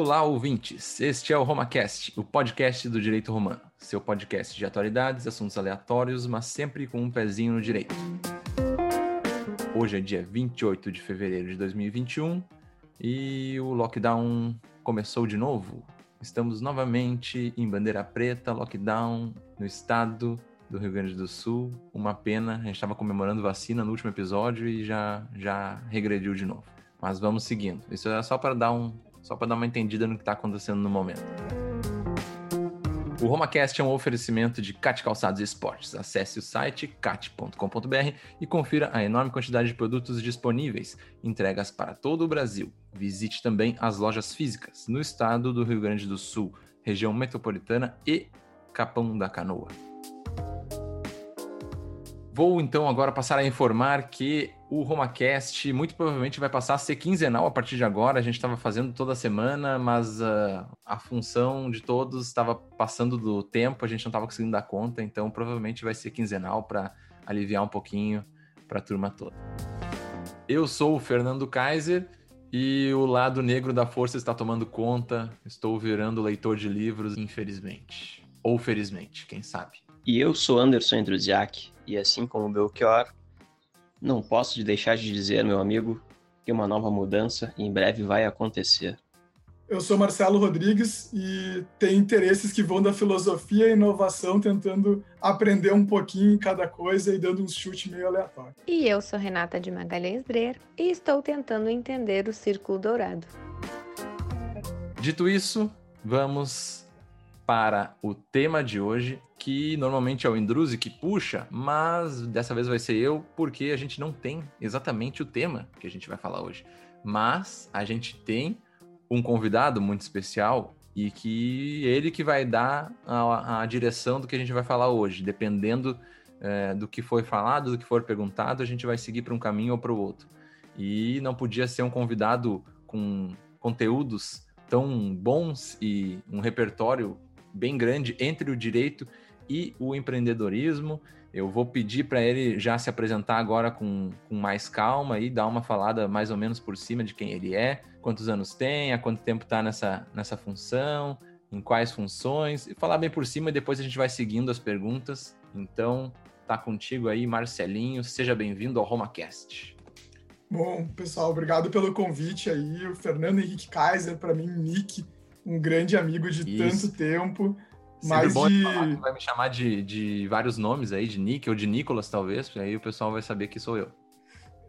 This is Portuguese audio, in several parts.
Olá, ouvintes! Este é o RomaCast, o podcast do direito romano. Seu podcast de atualidades, assuntos aleatórios, mas sempre com um pezinho no direito. Hoje é dia 28 de fevereiro de 2021 e o lockdown começou de novo. Estamos novamente em bandeira preta, lockdown no estado do Rio Grande do Sul. Uma pena, a gente estava comemorando vacina no último episódio e já, já regrediu de novo. Mas vamos seguindo. Isso é só para dar um, só para dar uma entendida no que está acontecendo no momento. O RomaCast é um oferecimento de Cat Calçados e Esportes. Acesse o site cat.com.br e confira a enorme quantidade de produtos disponíveis, entregas para todo o Brasil. Visite também as lojas físicas no estado do Rio Grande do Sul, região metropolitana e Capão da Canoa. Vou então agora passar a informar que o RomaCast muito provavelmente vai passar a ser quinzenal a partir de agora. A gente estava fazendo toda semana, mas uh, a função de todos estava passando do tempo, a gente não estava conseguindo dar conta, então provavelmente vai ser quinzenal para aliviar um pouquinho para a turma toda. Eu sou o Fernando Kaiser e o lado negro da força está tomando conta. Estou virando leitor de livros, infelizmente. Ou felizmente, quem sabe. E eu sou Anderson Andruziak, e assim como Belchior, não posso deixar de dizer, meu amigo, que uma nova mudança em breve vai acontecer. Eu sou Marcelo Rodrigues e tenho interesses que vão da filosofia e inovação, tentando aprender um pouquinho em cada coisa e dando um chute meio aleatório. E eu sou Renata de Magalhães Breer e estou tentando entender o Círculo Dourado. Dito isso, vamos para o tema de hoje, que normalmente é o Indruzi que puxa, mas dessa vez vai ser eu, porque a gente não tem exatamente o tema que a gente vai falar hoje. Mas a gente tem um convidado muito especial e que ele que vai dar a, a direção do que a gente vai falar hoje, dependendo é, do que foi falado, do que for perguntado, a gente vai seguir para um caminho ou para o outro. E não podia ser um convidado com conteúdos tão bons e um repertório bem grande entre o direito e o empreendedorismo. Eu vou pedir para ele já se apresentar agora com, com mais calma e dar uma falada mais ou menos por cima de quem ele é, quantos anos tem, há quanto tempo está nessa, nessa função, em quais funções, e falar bem por cima e depois a gente vai seguindo as perguntas. Então, tá contigo aí, Marcelinho. Seja bem-vindo ao RomaCast. Bom, pessoal, obrigado pelo convite aí. O Fernando Henrique Kaiser, para mim, Nick, um grande amigo de Isso. tanto tempo. Sempre bom de... falar que vai me chamar de, de vários nomes aí, de Nick ou de Nicolas, talvez, aí o pessoal vai saber que sou eu.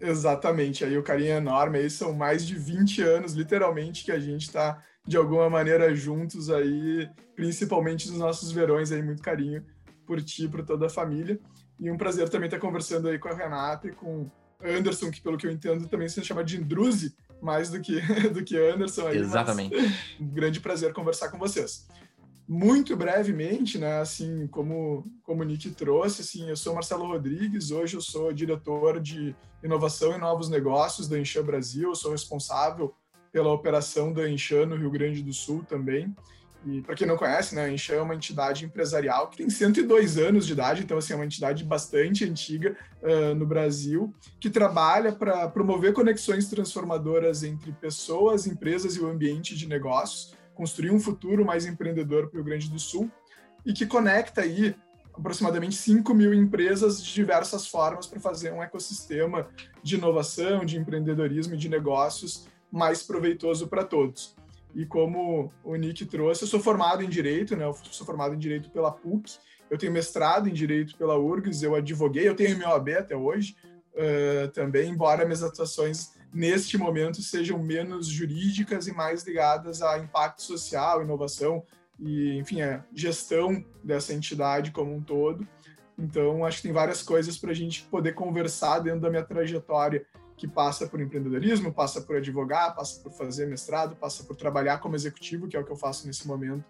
Exatamente, aí o carinho é enorme, aí são mais de 20 anos, literalmente, que a gente está, de alguma maneira, juntos aí, principalmente nos nossos verões aí, muito carinho por ti, por toda a família. E um prazer também estar conversando aí com a Renata e com Anderson, que pelo que eu entendo também se chama de Indruzi, mais do que, do que Anderson aí. Exatamente. Um grande prazer conversar com vocês muito brevemente, né, assim, como, como o Nick trouxe, assim, eu sou Marcelo Rodrigues, hoje eu sou diretor de inovação e novos negócios da Enchan Brasil, eu sou responsável pela operação da Enchan no Rio Grande do Sul também. E para quem não conhece, né, a Enchan é uma entidade empresarial que tem 102 anos de idade, então assim, é uma entidade bastante antiga uh, no Brasil, que trabalha para promover conexões transformadoras entre pessoas, empresas e o ambiente de negócios construir um futuro mais empreendedor para o Rio Grande do Sul e que conecta aí aproximadamente 5 mil empresas de diversas formas para fazer um ecossistema de inovação, de empreendedorismo e de negócios mais proveitoso para todos. E como o Nick trouxe, eu sou formado em Direito, né? Eu sou formado em Direito pela PUC, eu tenho mestrado em Direito pela URGS, eu advoguei, eu tenho meu AB até hoje uh, também, embora minhas atuações neste momento sejam menos jurídicas e mais ligadas a impacto social, inovação e, enfim, a gestão dessa entidade como um todo. Então, acho que tem várias coisas para a gente poder conversar dentro da minha trajetória, que passa por empreendedorismo, passa por advogar, passa por fazer mestrado, passa por trabalhar como executivo, que é o que eu faço nesse momento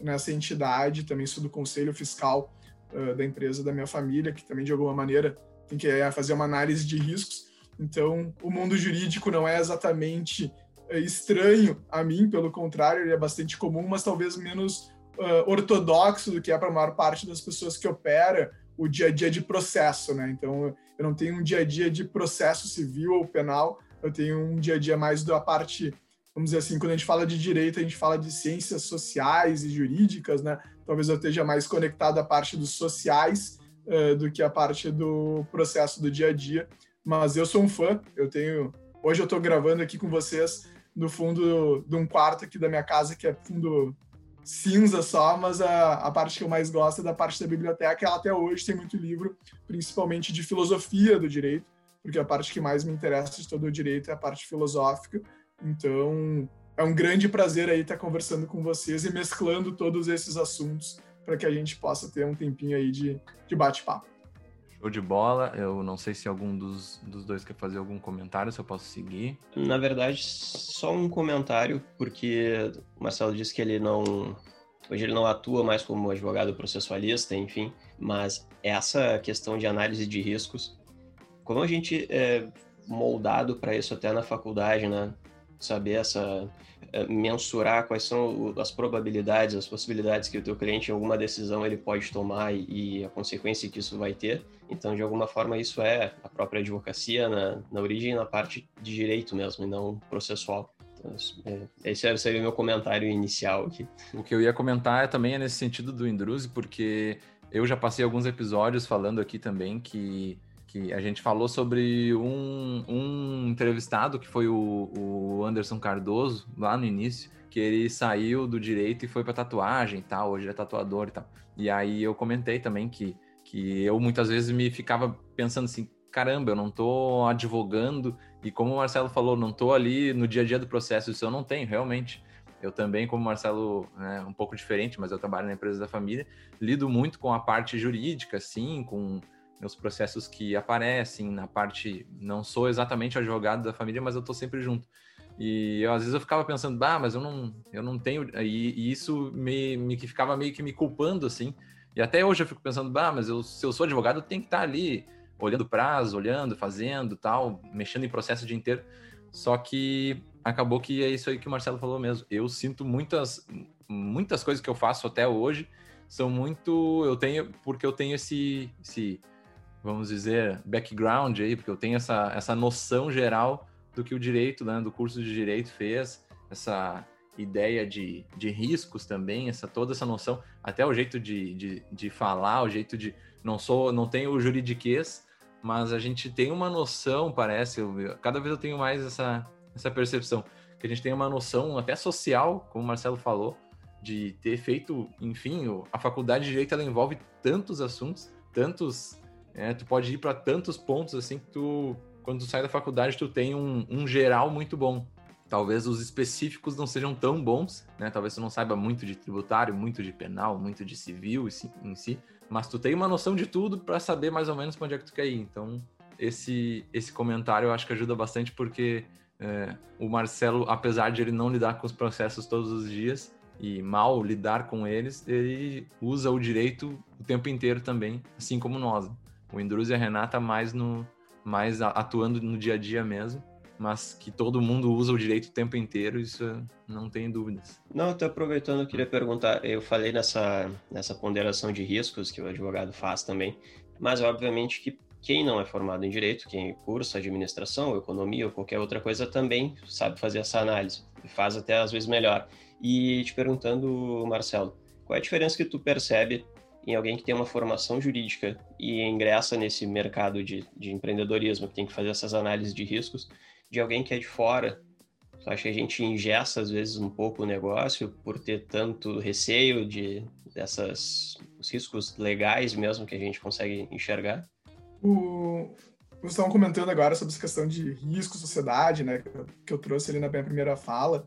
nessa entidade. Também sou do conselho fiscal uh, da empresa da minha família, que também, de alguma maneira, tem que uh, fazer uma análise de riscos. Então, o mundo jurídico não é exatamente é, estranho a mim, pelo contrário, ele é bastante comum, mas talvez menos uh, ortodoxo do que é para a maior parte das pessoas que opera o dia a dia de processo, né? Então, eu não tenho um dia a dia de processo civil ou penal, eu tenho um dia a dia mais da parte vamos dizer assim, quando a gente fala de direito, a gente fala de ciências sociais e jurídicas, né? Talvez eu esteja mais conectado à parte dos sociais uh, do que a parte do processo do dia a dia. Mas eu sou um fã, eu tenho. Hoje eu estou gravando aqui com vocês no fundo de um quarto aqui da minha casa, que é fundo cinza só, mas a, a parte que eu mais gosto é da parte da biblioteca. Ela até hoje tem muito livro, principalmente de filosofia do direito, porque a parte que mais me interessa de todo o direito é a parte filosófica. Então, é um grande prazer aí estar conversando com vocês e mesclando todos esses assuntos para que a gente possa ter um tempinho aí de, de bate-papo. Show de bola. Eu não sei se algum dos, dos dois quer fazer algum comentário, se eu posso seguir. Na verdade, só um comentário, porque o Marcelo disse que ele não. Hoje ele não atua mais como advogado processualista, enfim, mas essa questão de análise de riscos, como a gente é moldado para isso até na faculdade, né? Saber essa é, mensurar quais são as probabilidades, as possibilidades que o teu cliente em alguma decisão ele pode tomar e, a consequência que isso vai ter. Então, de alguma forma, isso é a própria advocacia na, na origem, na parte de direito mesmo, e não processual. Então, é, esse seria o meu comentário inicial aqui. O que eu ia comentar também é nesse sentido do Indruze, porque eu já passei alguns episódios falando aqui também que que a gente falou sobre um, um entrevistado que foi o, o, Anderson Cardoso, lá no início, que ele saiu do direito e foi para tatuagem e tal, hoje ele é tatuador e tal. E aí eu comentei também que, que eu muitas vezes me ficava pensando assim, caramba, eu não tô advogando, e como o Marcelo falou, não tô ali no dia a dia do processo, isso eu não tenho, realmente. Eu também, como o Marcelo, né, um pouco diferente, mas eu trabalho na empresa da família, lido muito com a parte jurídica, sim, com os processos que aparecem na parte. Não sou exatamente advogado da família, mas eu estou sempre junto. E eu, às vezes eu ficava pensando, bah, mas eu não, eu não tenho. E, e isso me, me que ficava meio que me culpando, assim. E até hoje eu fico pensando, bah, mas eu, se eu sou advogado, eu tenho que estar ali olhando prazo, olhando, fazendo, tal, mexendo em processo o dia inteiro. Só que acabou que é isso aí que o Marcelo falou mesmo. Eu sinto muitas, muitas coisas que eu faço até hoje são muito. Eu tenho, porque eu tenho esse, esse vamos dizer, background aí, porque eu tenho essa, essa noção geral do que o direito, né, do curso de direito fez, essa ideia de, de riscos também, essa toda essa noção, até o jeito de, de, de falar, o jeito de não sou, não tenho o juridiquês, mas a gente tem uma noção, parece, eu, cada vez eu tenho mais essa, essa percepção, que a gente tem uma noção até social, como o Marcelo falou, de ter feito, enfim, a faculdade de direito ela envolve tantos assuntos, tantos é, tu pode ir para tantos pontos assim que tu, quando tu sai da faculdade, tu tem um, um geral muito bom. Talvez os específicos não sejam tão bons, né? Talvez tu não saiba muito de tributário, muito de penal, muito de civil em si, mas tu tem uma noção de tudo para saber mais ou menos para onde é que tu quer ir. Então, esse, esse comentário eu acho que ajuda bastante porque é, o Marcelo, apesar de ele não lidar com os processos todos os dias e mal lidar com eles, ele usa o direito o tempo inteiro também, assim como nós. O Indruz e a Renata mais no mais atuando no dia a dia mesmo, mas que todo mundo usa o direito o tempo inteiro, isso não tem dúvidas. Não, estou aproveitando, eu queria perguntar, eu falei nessa, nessa ponderação de riscos que o advogado faz também, mas obviamente que quem não é formado em direito, quem cursa administração, economia ou qualquer outra coisa também sabe fazer essa análise, faz até às vezes melhor. E te perguntando, Marcelo, qual é a diferença que tu percebe em alguém que tem uma formação jurídica e ingressa nesse mercado de, de empreendedorismo, que tem que fazer essas análises de riscos, de alguém que é de fora. Acho que a gente ingessa, às vezes, um pouco o negócio por ter tanto receio de dessas os riscos legais mesmo que a gente consegue enxergar. O, vocês estavam comentando agora sobre essa questão de risco, sociedade, né, que eu trouxe ali na minha primeira fala.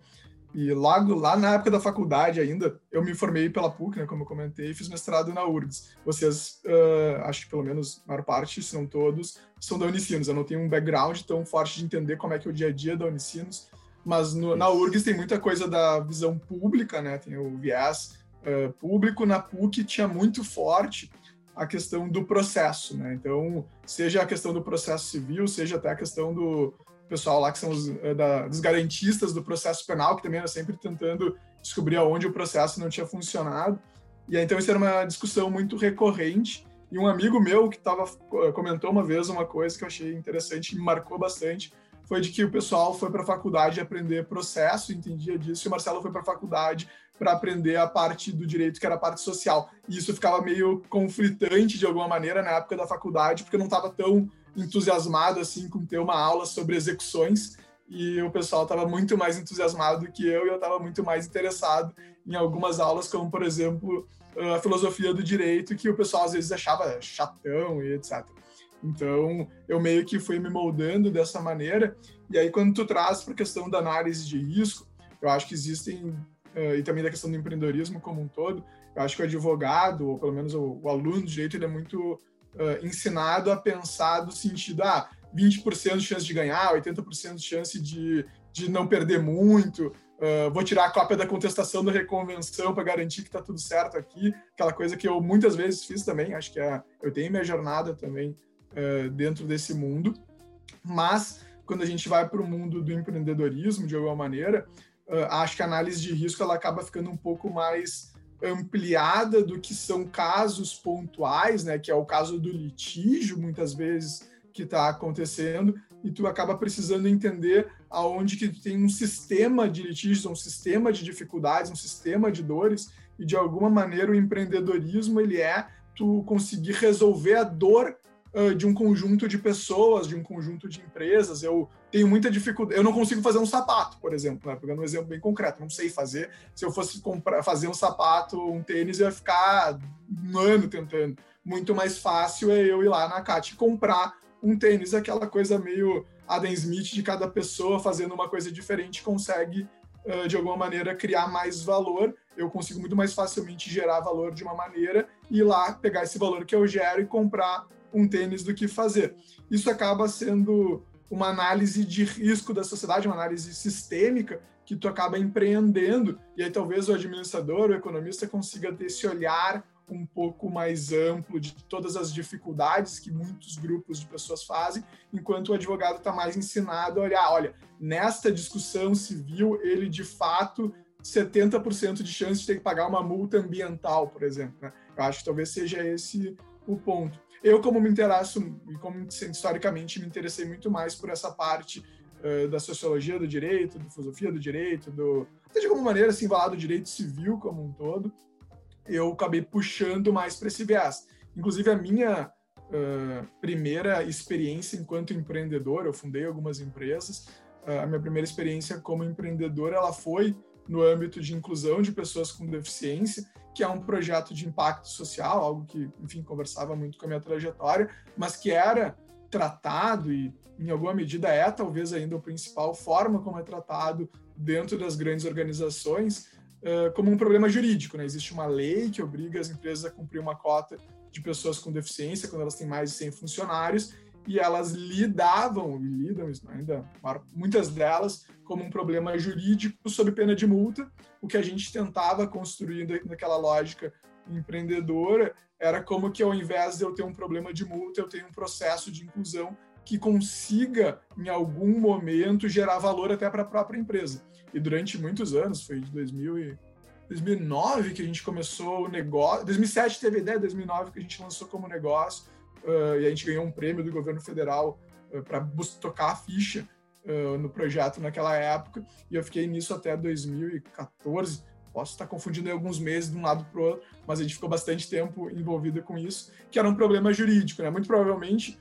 E logo lá na época da faculdade ainda, eu me formei pela PUC, né, como eu comentei, e fiz mestrado na URGS. Vocês, uh, acho que pelo menos a maior parte, se não todos, são da Unicinos. Eu não tenho um background tão forte de entender como é que é o dia a dia da Unicinos, mas no, na URGS tem muita coisa da visão pública, né, tem o viés uh, público. Na PUC tinha muito forte a questão do processo, né? Então, seja a questão do processo civil, seja até a questão do, pessoal lá que são os eh, da, dos garantistas do processo penal, que também era sempre tentando descobrir aonde o processo não tinha funcionado. E aí, então isso era uma discussão muito recorrente. E um amigo meu que tava, comentou uma vez uma coisa que eu achei interessante e me marcou bastante foi de que o pessoal foi para a faculdade aprender processo, entendia disso, e o Marcelo foi para a faculdade para aprender a parte do direito, que era a parte social. E isso ficava meio conflitante de alguma maneira na época da faculdade, porque não estava tão entusiasmado assim com ter uma aula sobre execuções e o pessoal estava muito mais entusiasmado do que eu e eu estava muito mais interessado em algumas aulas, como por exemplo a filosofia do direito, que o pessoal às vezes achava chatão e etc. Então, eu meio que fui me moldando dessa maneira. E aí, quando tu traz para a questão da análise de risco, eu acho que existem, uh, e também da questão do empreendedorismo como um todo, eu acho que o advogado, ou pelo menos o, o aluno de direito, ele é muito uh, ensinado a pensar do sentido, ah, 20% de chance de ganhar, 80% de chance de, de não perder muito, Uh, vou tirar a cópia da contestação da reconvenção para garantir que está tudo certo aqui. Aquela coisa que eu muitas vezes fiz também. Acho que é, eu tenho minha jornada também uh, dentro desse mundo. Mas, quando a gente vai para o mundo do empreendedorismo, de alguma maneira, acho que a análise de risco ela acaba ficando um pouco mais ampliada do que são casos pontuais, né? Que é o caso do litígio, muitas vezes, que está acontecendo e tu acaba precisando entender aonde que tu tem um sistema de litígios, um sistema de dificuldades, um sistema de dores e de alguma maneira o empreendedorismo ele é tu conseguir resolver a dor uh, de um conjunto de pessoas, de um conjunto de empresas. Eu tenho muita dificuldade, eu não consigo fazer um sapato, por exemplo, né? pegando um exemplo bem concreto, não sei fazer. Se eu fosse comprar, fazer um sapato, um tênis, eu ia ficar um ano tentando. Muito mais fácil é eu ir lá na CAT e comprar um tênis, aquela coisa meio Adam Smith de cada pessoa fazendo uma coisa diferente consegue, de alguma maneira, criar mais valor. Eu consigo muito mais facilmente gerar valor de uma maneira e ir lá pegar esse valor que eu gero e comprar um tênis do que fazer. Isso acaba sendo uma análise de risco da sociedade, uma análise sistêmica que tu acaba empreendendo e aí talvez o administrador, o economista consiga ter esse olhar um pouco mais amplo de todas as dificuldades que muitos grupos de pessoas fazem, enquanto o advogado está mais ensinado a olhar, olha, nesta discussão civil, ele de fato 70% de chance de ter que pagar uma multa ambiental, por exemplo. Né? Eu acho que talvez seja esse o ponto. Eu, como me interesso, e como historicamente me interessei muito mais por essa parte uh, da sociologia do direito, da filosofia do direito, do, até de alguma maneira, assim, falar do direito civil como um todo, eu acabei puxando mais para esse viés. Inclusive, a minha uh, primeira experiência enquanto empreendedor, eu fundei algumas empresas, uh, a minha primeira experiência como empreendedor, ela foi no âmbito de inclusão de pessoas com deficiência, que é um projeto de impacto social, algo que, enfim, conversava muito com a minha trajetória, mas que era tratado e, em alguma medida, é talvez ainda a principal forma como é tratado dentro das grandes organizações, como um problema jurídico. Né? Existe uma lei que obriga as empresas a cumprir uma cota de pessoas com deficiência quando elas têm mais de 100 funcionários e elas lidavam, lidam ainda, muitas delas, como um problema jurídico sob pena de multa. O que a gente tentava construir naquela lógica empreendedora era como que ao invés de eu ter um problema de multa, eu tenho um processo de inclusão que consiga, em algum momento, gerar valor até para a própria empresa. E durante muitos anos, foi de 2000 e 2009 que a gente começou o negócio, 2007 teve ideia, 2009 que a gente lançou como negócio, uh, e a gente ganhou um prêmio do governo federal uh, para tocar a ficha uh, no projeto naquela época, e eu fiquei nisso até 2014, posso estar confundindo alguns meses de um lado para o outro, mas a gente ficou bastante tempo envolvido com isso, que era um problema jurídico, né? Muito provavelmente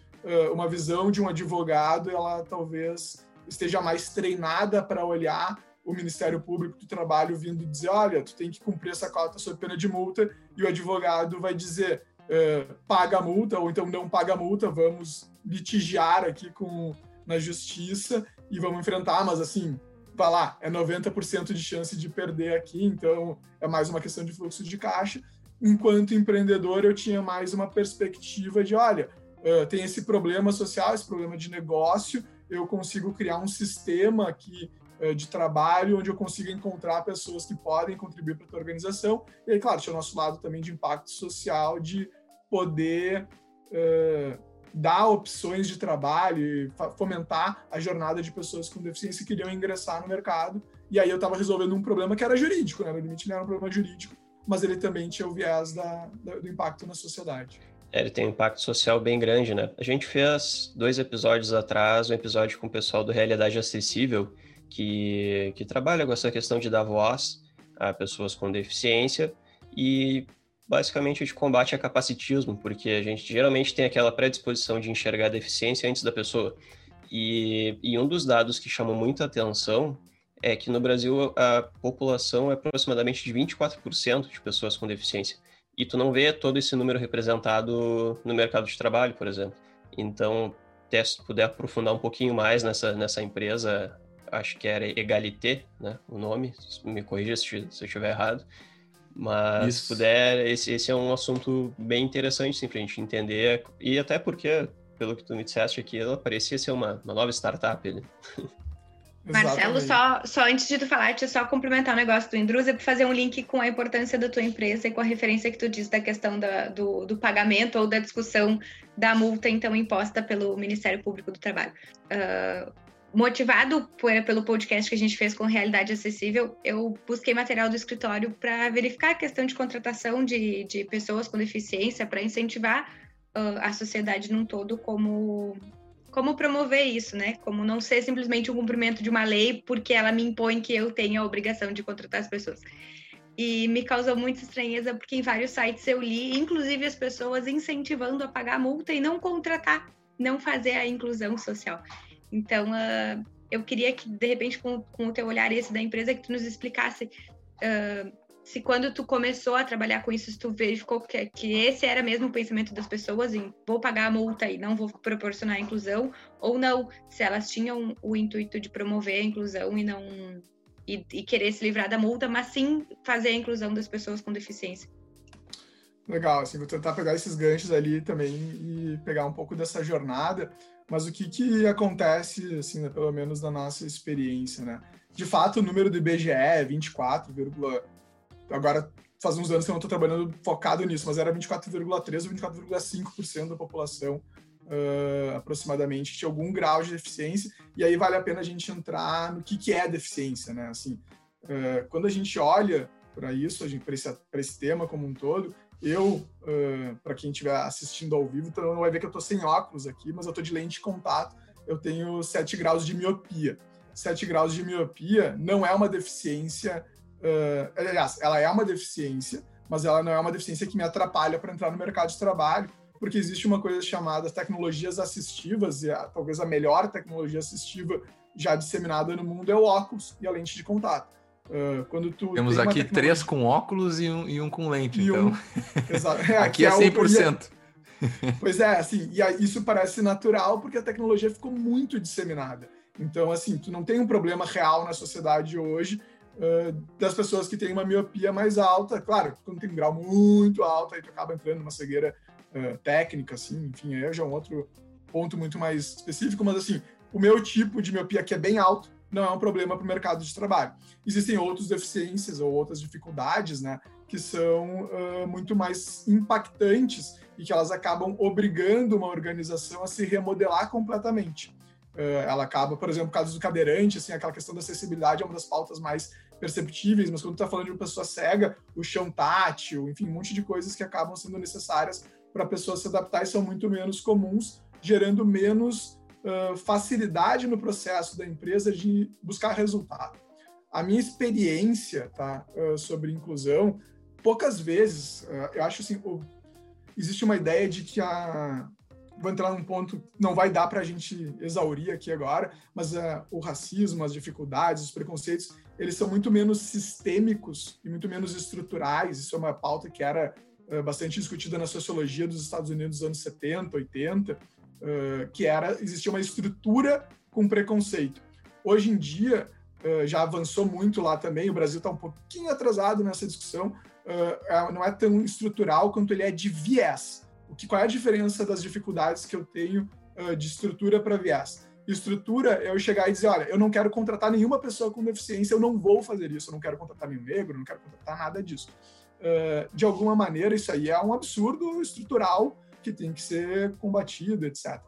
uma visão de um advogado, ela talvez esteja mais treinada para olhar o Ministério Público do Trabalho vindo dizer, olha, tu tem que cumprir essa cota sob pena de multa, e o advogado vai dizer, uh, paga a multa, ou então não paga a multa, vamos litigiar aqui com, na justiça e vamos enfrentar, mas assim, vai lá, é 90% de chance de perder aqui, então é mais uma questão de fluxo de caixa. Enquanto empreendedor, eu tinha mais uma perspectiva de, olha, uh, tem esse problema social, esse problema de negócio, eu consigo criar um sistema que eh, de trabalho, onde eu consiga encontrar pessoas que podem contribuir para a tua organização. E aí, claro, tinha o nosso lado também de impacto social, de poder uh, dar opções de trabalho fomentar a jornada de pessoas com deficiência que queriam ingressar no mercado. E aí eu estava resolvendo um problema que era jurídico, né? No limite, ele era um problema jurídico, mas ele também tinha o viés da, da, do impacto na sociedade. É, ele tem um impacto social bem grande, né? A gente fez dois episódios atrás, um episódio com o pessoal do Realidade Acessível, que, que trabalha com essa questão de dar voz a pessoas com deficiência e basicamente a gente combate a capacitismo, porque a gente geralmente tem aquela predisposição de enxergar a deficiência antes da pessoa. E, e um dos dados que chamou muita atenção é que no Brasil a população é aproximadamente de 24% de pessoas com deficiência. E tu não vê todo esse número representado no mercado de trabalho, por exemplo. Então, até se puder aprofundar um pouquinho mais nessa, nessa empresa, acho que era Egalité, né, o nome, me corrija se, se eu estiver errado, mas Isso. se puder, esse, esse é um assunto bem interessante, sim, para a gente entender, e até porque, pelo que tu me disseste aqui, ela parecia ser uma, uma nova startup, né? Marcelo, só, só antes de tu falar, deixa eu só complementar o negócio do Indrusa para fazer um link com a importância da tua empresa e com a referência que tu diz da questão da, do, do pagamento ou da discussão da multa, então, imposta pelo Ministério Público do Trabalho. Uh, motivado por, pelo podcast que a gente fez com Realidade Acessível, eu busquei material do escritório para verificar a questão de contratação de, de pessoas com deficiência, para incentivar uh, a sociedade num todo como como promover isso, né? Como não ser simplesmente um cumprimento de uma lei porque ela me impõe que eu tenha a obrigação de contratar as pessoas. E me causou muita estranheza porque em vários sites eu li, inclusive as pessoas incentivando a pagar multa e não contratar, não fazer a inclusão social. Então, uh, eu queria que, de repente, com, com, o teu olhar esse da empresa, que tu nos explicasse uh, se quando tu começou a trabalhar com isso, tu verificou que, que esse era mesmo o pensamento das pessoas em vou pagar a multa e não vou proporcionar a inclusão, ou não, se elas tinham o intuito de promover a inclusão e não e, e querer se livrar da multa, mas sim fazer a inclusão das pessoas com deficiência. Legal, assim, vou tentar pegar esses ganchos ali também e pegar um pouco dessa jornada, mas o que que acontece, assim, né, pelo menos na nossa experiência, né? De fato, o número do IBGE é 24, agora faz uns anos que eu não estou trabalhando focado nisso, mas era 24,3% ou 24,5% da população uh, aproximadamente que tinha algum grau de deficiência, e aí vale a pena a gente entrar no que, que é deficiência, né? Assim, uh, quando a gente olha para isso, para esse, esse tema como um todo, eu, uh, para quem estiver assistindo ao vivo, então vai ver que eu estou sem óculos aqui, mas eu estou de lente de contato, eu tenho 7 graus de miopia. 7 graus de miopia não é uma deficiência Uh, aliás, ela é uma deficiência, mas ela não é uma deficiência que me atrapalha para entrar no mercado de trabalho, porque existe uma coisa chamada tecnologias assistivas, e a, talvez a melhor tecnologia assistiva já disseminada no mundo é o óculos e a lente de contato. Uh, quando tu Temos aqui tecnologia... três com óculos e um, e um com lente, e então. Um... É, aqui é 100%. É... Pois é, assim, e isso parece natural porque a tecnologia ficou muito disseminada. Então, assim, tu não tem um problema real na sociedade hoje uh, das pessoas que têm uma miopia mais alta. Claro, quando tem um grau muito alto, aí tu acaba entrando numa cegueira uh, técnica, assim, enfim, aí já é um outro ponto muito mais específico, mas assim, o meu tipo de miopia que é bem alto não é um problema para o mercado de trabalho. Existem outras deficiências ou outras dificuldades, né, que são uh, muito mais impactantes e que elas acabam obrigando uma organização a se remodelar completamente. Uh, ela acaba, por exemplo, caso do cadeirante, assim, aquela questão da acessibilidade é uma das pautas mais perceptíveis, mas quando está falando de uma pessoa cega, o chão tátil, enfim, um monte de coisas que acabam sendo necessárias para a pessoa se adaptar e são muito menos comuns, gerando menos facilidade no processo da empresa de buscar resultado. A minha experiência tá, uh, sobre inclusão, poucas vezes, uh, eu acho assim, existe uma ideia de que a, vou entrar num ponto não vai dar para a gente exaurir aqui agora, mas o racismo, as dificuldades, os preconceitos, eles são muito menos sistêmicos e muito menos estruturais. Isso é uma pauta que era bastante discutida na sociologia dos Estados Unidos dos anos 70, 80, uh, que era existia uma estrutura com preconceito. Hoje em dia já avançou muito lá também. O Brasil está um pouquinho atrasado nessa discussão. É, não é tão estrutural quanto ele é de viés o que, qual é a diferença das dificuldades que eu tenho uh, de estrutura para viés? Estrutura é eu chegar e dizer, olha, eu não quero contratar nenhuma pessoa com deficiência, eu não vou fazer isso, eu não quero contratar nenhum negro, não quero contratar nada disso. Uh, de alguma maneira, isso aí é um absurdo estrutural que tem que ser combatido, etc.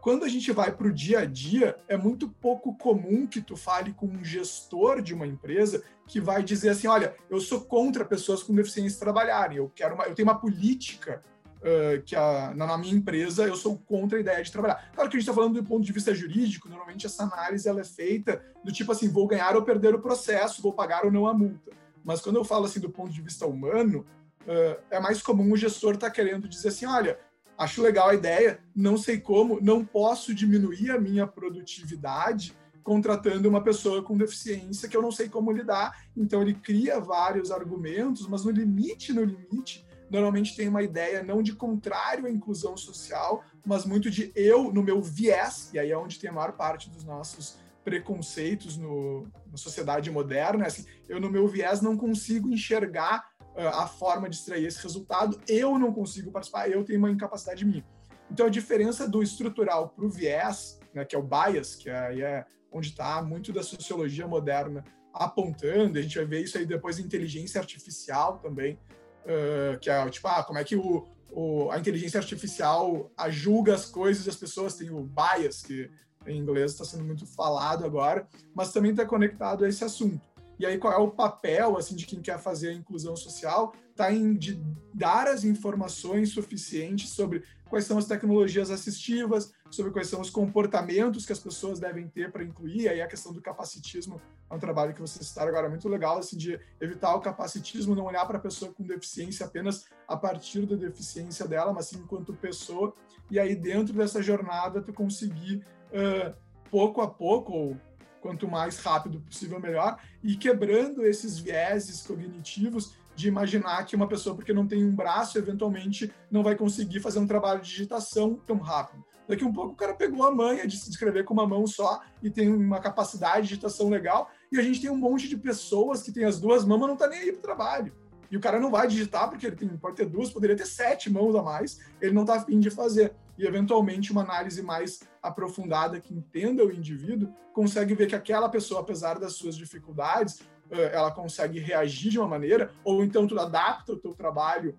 Quando a gente vai para o dia a dia, é muito pouco comum que tu fale com um gestor de uma empresa que vai dizer assim, olha, eu sou contra pessoas com deficiência trabalharem, eu quero uma, eu tenho uma política uh, que a, na, minha empresa eu sou contra a ideia de trabalhar. Claro que a gente está falando do ponto de vista jurídico, normalmente essa análise ela é feita do tipo assim, vou ganhar ou perder o processo, vou pagar ou não a multa. Mas quando eu falo assim do ponto de vista humano, uh, é mais comum o gestor estar tá querendo dizer assim, olha, acho legal a ideia, não sei como, não posso diminuir a minha produtividade contratando uma pessoa com deficiência que eu não sei como lidar. Então ele cria vários argumentos, mas no limite, no limite, normalmente tem uma ideia não de contrário à inclusão social, mas muito de eu no meu viés, e aí é onde tem a maior parte dos nossos preconceitos no, na sociedade moderna, assim, eu no meu viés não consigo enxergar a forma de extrair esse resultado, eu não consigo participar, eu tenho uma incapacidade minha. Então a diferença do estrutural para o viés, né, que é o bias, que aí é onde está muito da sociologia moderna apontando, a gente vai ver isso aí depois inteligência artificial também, uh, que é tipo, ah, como é que o, o, a inteligência artificial julga as coisas e as pessoas têm o bias, que em inglês está sendo muito falado agora, mas também está conectado a esse assunto. E aí, qual é o papel assim de quem quer fazer a inclusão social? Está em de dar as informações suficientes sobre quais são as tecnologias assistivas, sobre quais são os comportamentos que as pessoas devem ter para incluir. Aí a questão do capacitismo é um trabalho que vocês citaram agora muito legal, assim, de evitar o capacitismo, não olhar para a pessoa com deficiência apenas a partir da deficiência dela, mas sim enquanto pessoa. E aí, dentro dessa jornada, tu conseguir, uh, pouco a pouco, ou quanto mais rápido possível, melhor, e quebrando esses vieses cognitivos de imaginar que uma pessoa, porque não tem um braço, eventualmente não vai conseguir fazer um trabalho de digitação tão rápido. Daqui um pouco o cara pegou a manha de se escrever com uma mão só e tem uma capacidade de digitação legal, e a gente tem um monte de pessoas que tem as duas mãos, mas não tá nem aí pro trabalho. E o cara não vai digitar porque ele tem, pode ter duas, poderia ter sete mãos a mais, ele não tá afim de fazer e eventualmente uma análise mais aprofundada que entenda o indivíduo consegue ver que aquela pessoa, apesar das suas dificuldades, ela consegue reagir de uma maneira, ou então tu adapta o teu trabalho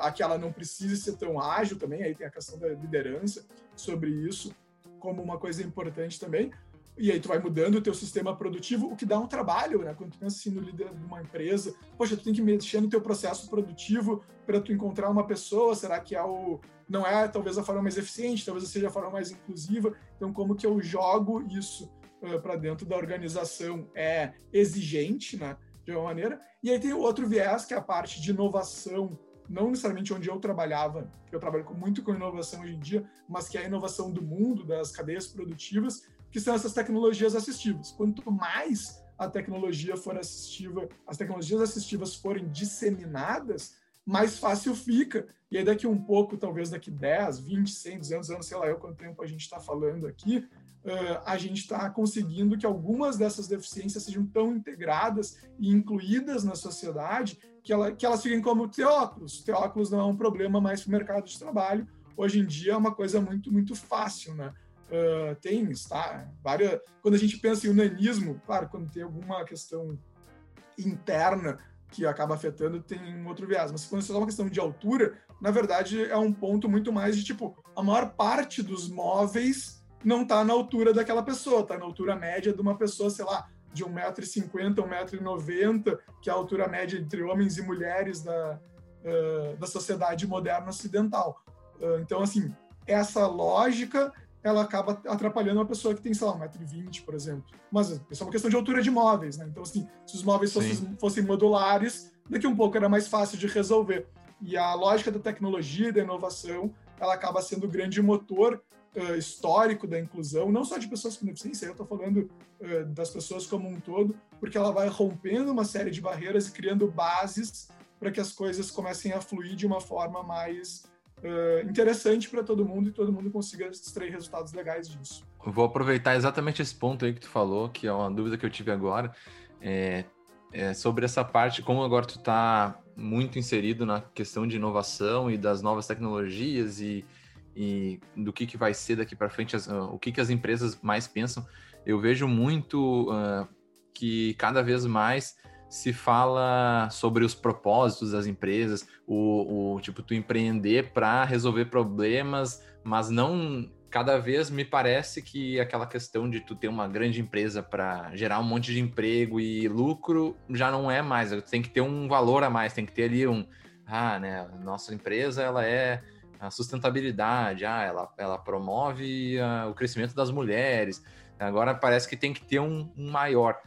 a que ela não precise ser tão ágil também, aí tem a questão da liderança sobre isso como uma coisa importante também, e aí tu vai mudando o teu sistema produtivo, o que dá um trabalho, né? Quando tu pensa assim no líder de uma empresa, poxa, tu tem que mexer no teu processo produtivo para tu encontrar uma pessoa, será que é o não é talvez a forma mais eficiente, talvez seja a forma mais inclusiva. Então, como que eu jogo isso uh, para dentro da organização é exigente, né? De uma maneira. E aí tem outro viés, que é a parte de inovação, não necessariamente onde eu trabalhava, eu trabalho muito com inovação hoje em dia, mas que é a inovação do mundo, das cadeias produtivas, que são essas tecnologias assistivas. Quanto mais a tecnologia for assistiva, as tecnologias assistivas forem disseminadas, mais fácil fica. E aí daqui um pouco, talvez daqui 10, 20, 100, 200 anos, sei lá eu quanto tempo a gente está falando aqui, uh, a gente está conseguindo que algumas dessas deficiências sejam tão integradas e incluídas na sociedade que, ela, que elas fiquem como teóculos. Teóculos não é um problema mais para o mercado de trabalho. Hoje em dia é uma coisa muito, muito fácil, né? Uh, tem, está, várias... Quando a gente pensa em unanismo, claro, quando tem alguma questão interna que acaba afetando, tem um outro viés. Mas quando você fala uma questão de altura, na verdade é um ponto muito mais de tipo, a maior parte dos móveis não está na altura daquela pessoa, está na altura média de uma pessoa, sei lá, de 1,50m, 1,90m, que é a altura média entre homens e mulheres da, uh, da sociedade moderna ocidental. Uh, então, assim, essa lógica ela acaba atrapalhando uma pessoa que tem, sei lá, 1,20m, por exemplo. Mas é uma questão de altura de móveis, né? Então, assim, se os móveis fossem, fossem modulares, daqui um pouco era mais fácil de resolver. E a lógica da tecnologia e da inovação, ela acaba sendo o grande motor uh, histórico da inclusão, não só de pessoas com deficiência, eu estou falando uh, das pessoas como um todo, porque ela vai rompendo uma série de barreiras e criando bases para que as coisas comecem a fluir de uma forma mais uh, interessante para todo mundo e todo mundo consiga extrair resultados legais disso. vou aproveitar exatamente esse ponto aí que tu falou, que é uma dúvida que eu tive agora, é, é sobre essa parte, como agora tu está muito inserido na questão de inovação e das novas tecnologias e, e do que, que vai ser daqui para frente, as, o que, que as empresas mais pensam, eu vejo muito uh, que cada vez mais se fala sobre os propósitos das empresas, o, o tipo, tu empreender para resolver problemas, mas não cada vez me parece que aquela questão de tu ter uma grande empresa para gerar um monte de emprego e lucro já não é mais, tem que ter um valor a mais, tem que ter ali um, ah, né, nossa empresa ela é a sustentabilidade, ah, ela, ela promove a, o crescimento das mulheres, agora parece que tem que ter um, um maior.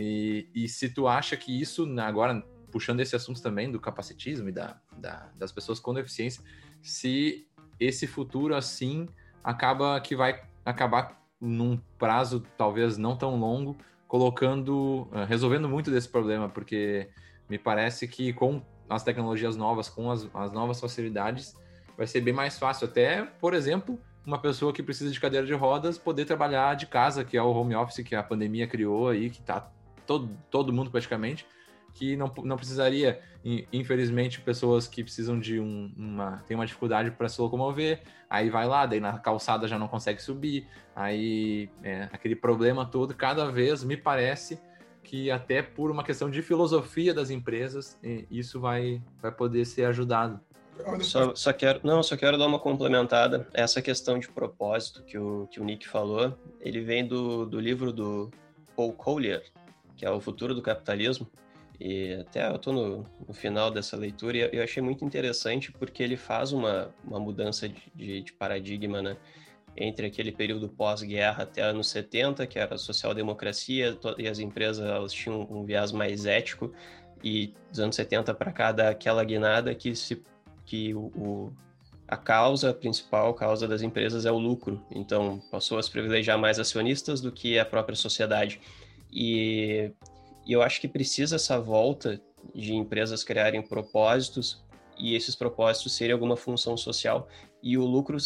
E, e, se tu acha que isso, agora puxando esse assunto também do capacitismo e da, da, das pessoas com deficiência, se esse futuro assim acaba que vai acabar num prazo talvez não tão longo, colocando, eh, resolvendo muito desse problema, porque me parece que com as tecnologias novas, com as, as novas facilidades, vai ser bem mais fácil. Até, por exemplo, uma pessoa que precisa de cadeira de rodas poder trabalhar de casa, que é o home office que a pandemia criou aí, que está todo, todo mundo praticamente, que não, não precisaria, infelizmente, pessoas que precisam de um, uma. tem uma dificuldade para se locomover, aí vai lá, daí na calçada já não consegue subir, aí é, aquele problema todo, cada vez me parece que até por uma questão de filosofia das empresas, isso vai, vai poder ser ajudado. Só, só, quero, não, só quero dar uma complementada. Essa questão de propósito que o, que o Nick falou, ele vem do, do livro do Paul Collier, que é O Futuro do Capitalismo. E até eu estou no, no, final dessa leitura e eu achei muito interessante porque ele faz uma, uma mudança de, de, de paradigma, né? Entre aquele período pós-guerra até anos 70, que era a social-democracia, e as empresas elas tinham um viés mais ético, e dos anos 70 para cá dá aquela guinada que, se, que o, o, a causa principal, a causa das empresas é o lucro. Então passou a se privilegiar mais acionistas do que a própria sociedade. E e eu acho que precisa essa volta de empresas criarem propósitos e esses propósitos serem alguma função social e o lucro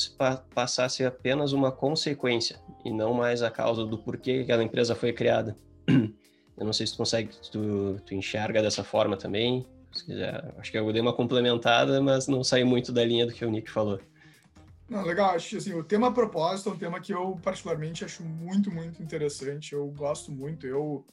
passar a ser apenas uma consequência e não mais a causa do porquê aquela empresa foi criada. Eu não sei se tu consegue, tu, tu enxerga dessa forma também. Se quiser, acho que eu dei uma complementada, mas não saí muito da linha do que o Nick falou. Não, legal, acho assim, o tema propósito é um tema que eu particularmente acho muito, muito interessante. Eu gosto muito. Eu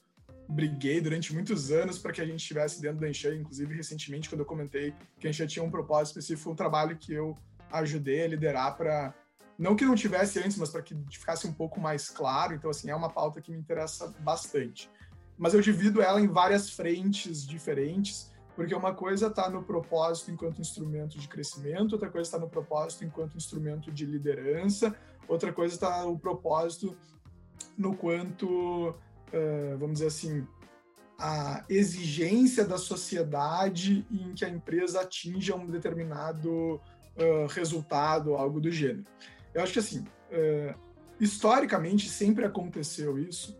briguei durante muitos anos para que a gente estivesse dentro da Enxan, inclusive recentemente, quando eu comentei que a Enxan tinha um propósito específico, um trabalho que eu ajudei a liderar para não que não tivesse antes, mas para que ficasse um pouco mais claro. Então, assim, é uma pauta que me interessa bastante. Mas eu divido ela em várias frentes diferentes, porque uma coisa está no propósito enquanto instrumento de crescimento, outra coisa está no propósito enquanto instrumento de liderança, outra coisa está o propósito no quanto uh, vamos dizer assim, a exigência da sociedade em que a empresa atinja um determinado uh, resultado, algo do gênero. Eu acho que assim, uh, historicamente sempre aconteceu isso.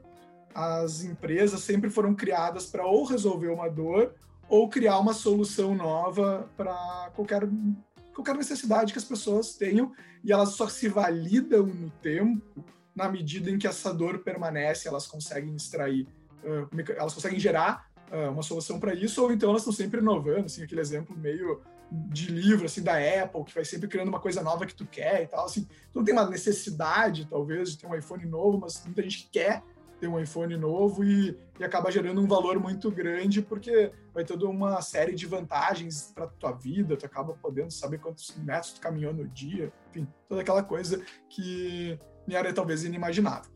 As empresas sempre foram criadas para ou resolver uma dor ou criar uma solução nova para qualquer qualquer necessidade que as pessoas tenham e elas só se validam no tempo na medida em que essa dor permanece, elas conseguem extrair, uh, elas conseguem gerar uh, uma solução para isso, ou então elas estão sempre inovando, assim, aquele exemplo meio de livro, assim, da Apple, que vai sempre criando uma coisa nova que tu quer e tal, assim. Tu não tem uma necessidade, talvez, de ter um iPhone novo, mas muita gente quer ter um iPhone novo e, e acaba gerando um valor muito grande, porque vai toda uma série de vantagens para tua vida, tu acaba podendo saber quantos metros tu caminhou no dia, enfim, toda aquela coisa que me era talvez inimaginável.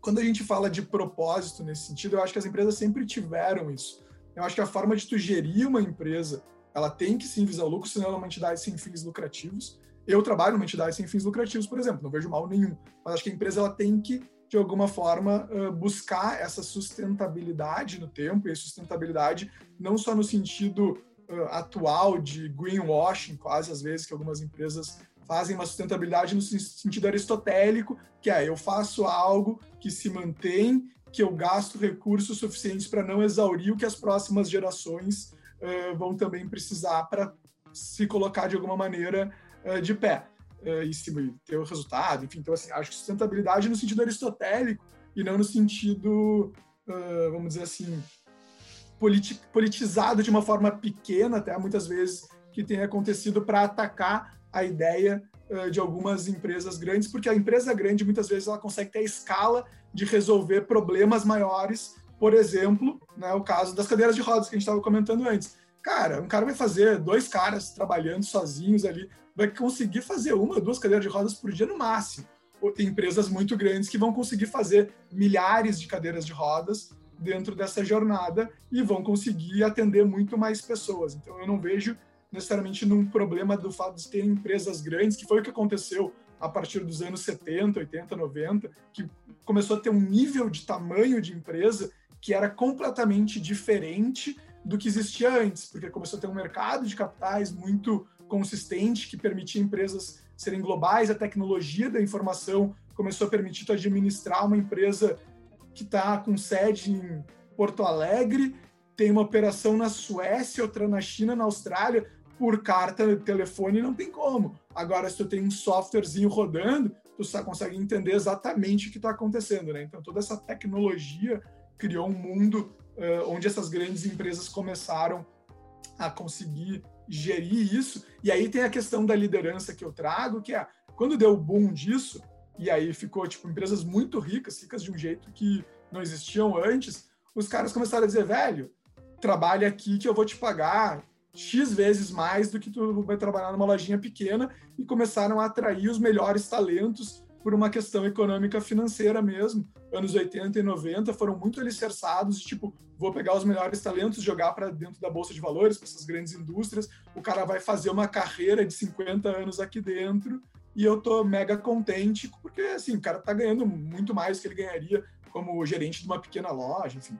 Quando a gente fala de propósito nesse sentido, eu acho que as empresas sempre tiveram isso. Eu acho que a forma de tu gerir uma empresa, ela tem que sim visar o lucro, senão ela é uma entidade sem fins lucrativos. Eu trabalho numa entidade sem fins lucrativos, por exemplo, não vejo mal nenhum. Mas acho que a empresa ela tem que, de alguma forma, buscar essa sustentabilidade no tempo, e sustentabilidade não só no sentido atual de greenwashing, quase às vezes, que algumas empresas fazem uma sustentabilidade no sentido aristotélico, que é eu faço algo que se mantém, que eu gasto recursos suficientes para não exaurir o que as próximas gerações uh, vão também precisar para se colocar de alguma maneira uh, de pé uh, e ter o resultado. Enfim, então assim, acho que sustentabilidade no sentido aristotélico e não no sentido, vamos dizer assim, politizado de uma forma pequena, até muitas vezes que tem acontecido para atacar a ideia uh, de algumas empresas grandes, porque a empresa grande muitas vezes ela consegue ter a escala de resolver problemas maiores, por exemplo, né, o caso das cadeiras de rodas que a gente estava comentando antes. Cara, um cara vai fazer dois caras trabalhando sozinhos ali, vai conseguir fazer uma, duas cadeiras de rodas por dia no máximo. Ou tem empresas muito grandes que vão conseguir fazer milhares de cadeiras de rodas dentro dessa jornada e vão conseguir atender muito mais pessoas. Então eu não vejo necessariamente num problema do fato de ter empresas grandes, que foi o que aconteceu a partir dos anos 70, 80, 90, que começou a ter um nível de tamanho de empresa que era completamente diferente do que existia antes, porque começou a ter um mercado de capitais muito consistente que permitia empresas serem globais, a tecnologia da informação começou a permitir tu administrar uma empresa que está com sede em Porto Alegre, tem uma operação na Suécia, outra na China, na Austrália, por carta, telefone, não tem como. Agora, se tu tem um softwarezinho rodando, tu só consegue entender exatamente o que está acontecendo, né? Então, toda essa tecnologia criou um mundo uh, onde essas grandes empresas começaram a conseguir gerir isso. E aí tem a questão da liderança que eu trago, que é quando deu o boom disso, e aí ficou tipo empresas muito ricas, ricas de um jeito que não existiam antes, os caras começaram a dizer, velho, trabalha aqui que eu vou te pagar X vezes mais do que tu vai trabalhar numa lojinha pequena e começaram a atrair os melhores talentos por uma questão econômica financeira mesmo. Anos 80 e 90 foram muito alicerçados, tipo, vou pegar os melhores talentos, jogar para dentro da bolsa de valores, para essas grandes indústrias, o cara vai fazer uma carreira de 50 anos aqui dentro e eu tô mega contente, porque assim, o cara tá ganhando muito mais do que ele ganharia como gerente de uma pequena loja, enfim.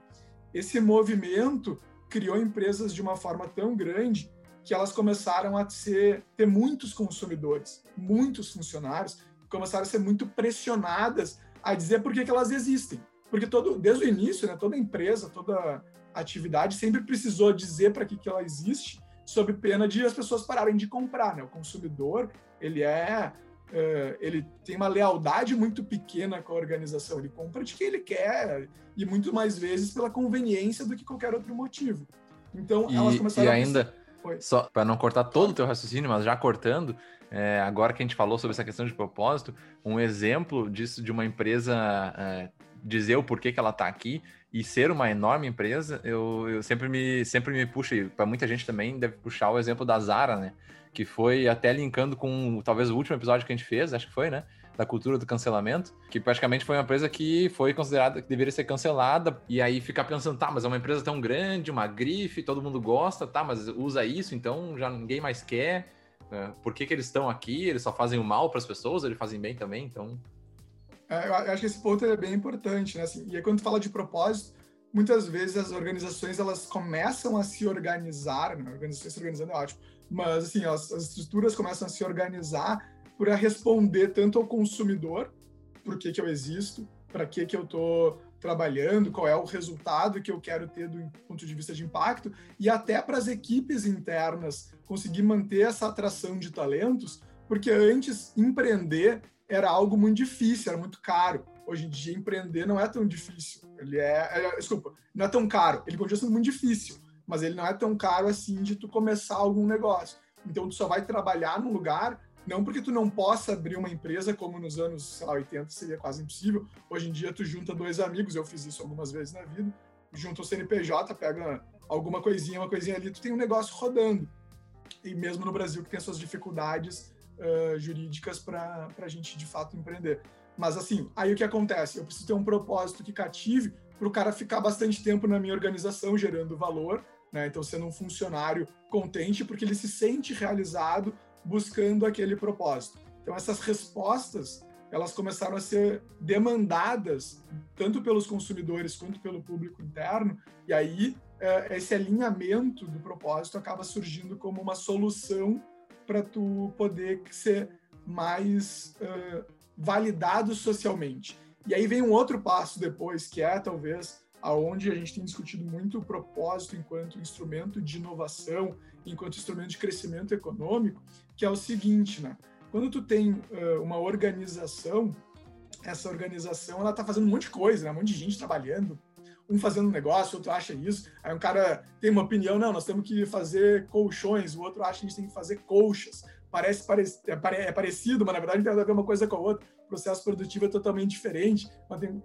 Esse movimento criou empresas de uma forma tão grande que elas começaram a ser, ter muitos consumidores, muitos funcionários, começaram a ser muito pressionadas a dizer por que, que elas existem. Porque todo, desde o início, né, toda empresa, toda atividade sempre precisou dizer para que, que ela existe, sob pena de as pessoas pararem de comprar. Né? O consumidor, ele é Uh, ele tem uma lealdade muito pequena com a organização. Ele compra de quem ele quer e muito mais vezes pela conveniência do que qualquer outro motivo. Então, e, elas começaram e ainda, a... só para não cortar todo o teu raciocínio, mas já cortando, é, agora que a gente falou sobre essa questão de propósito, um exemplo disso de uma empresa é, dizer o porquê que ela está aqui e ser uma enorme empresa, eu, eu sempre me sempre me puxa, e para muita gente também deve puxar o exemplo da Zara, né? que foi até linkando com talvez o último episódio que a gente fez, acho que foi, né? Da cultura do cancelamento, que praticamente foi uma empresa que foi considerada que deveria ser cancelada, e aí ficar pensando, tá, mas é uma empresa tão grande, uma grife, todo mundo gosta, tá, mas usa isso, então já ninguém mais quer. É, por que, que eles estão aqui? Eles só fazem o mal para as pessoas, eles fazem bem também, então. É, eu acho que esse ponto é bem importante, né? Assim, e aí, quando fala de propósito, muitas vezes as organizações elas começam a se organizar, né? organizações se organizando é ótimo, mas assim, as, as estruturas começam a se organizar para responder tanto ao consumidor, por que, que eu existo, para que, que eu estou trabalhando, qual é o resultado que eu quero ter do ponto de vista de impacto, e até para as equipes internas conseguir manter essa atração de talentos, porque antes empreender era algo muito difícil, era muito caro. Hoje em dia empreender não é tão difícil, ele é, é desculpa, não é tão caro, ele continua sendo muito difícil mas ele não é tão caro assim de tu começar algum negócio. Então tu só vai trabalhar num lugar, não porque tu não possa abrir uma empresa como nos anos, sei lá, 80 seria quase impossível. Hoje em dia tu junta dois amigos, eu fiz isso algumas vezes na vida, junta o CNPJ, pega alguma coisinha, uma coisinha ali, tu tem um negócio rodando. E mesmo no Brasil que tem suas dificuldades uh, jurídicas para a gente de fato empreender. Mas assim, aí o que acontece? Eu preciso ter um propósito que cative para o cara ficar bastante tempo na minha organização gerando valor né? Então, sendo um funcionário contente porque ele se sente realizado buscando aquele propósito. Então, essas respostas elas começaram a ser demandadas tanto pelos consumidores quanto pelo público interno, e aí é, esse alinhamento do propósito acaba surgindo como uma solução para tu poder ser mais uh, validado socialmente. E aí vem um outro passo depois, que é talvez aonde a gente tem discutido muito o propósito enquanto instrumento de inovação, enquanto instrumento de crescimento econômico, que é o seguinte, né? Quando tu tem uh, uma organização, essa organização ela está fazendo um monte de coisa, né? um monte de gente trabalhando, um fazendo um negócio, outro acha isso, aí um cara tem uma opinião, não, nós temos que fazer colchões, o outro acha que a gente tem que fazer colchas. Parece, parece é, é parecido, mas na verdade tem a ver uma coisa com a outra. O processo produtivo é totalmente diferente.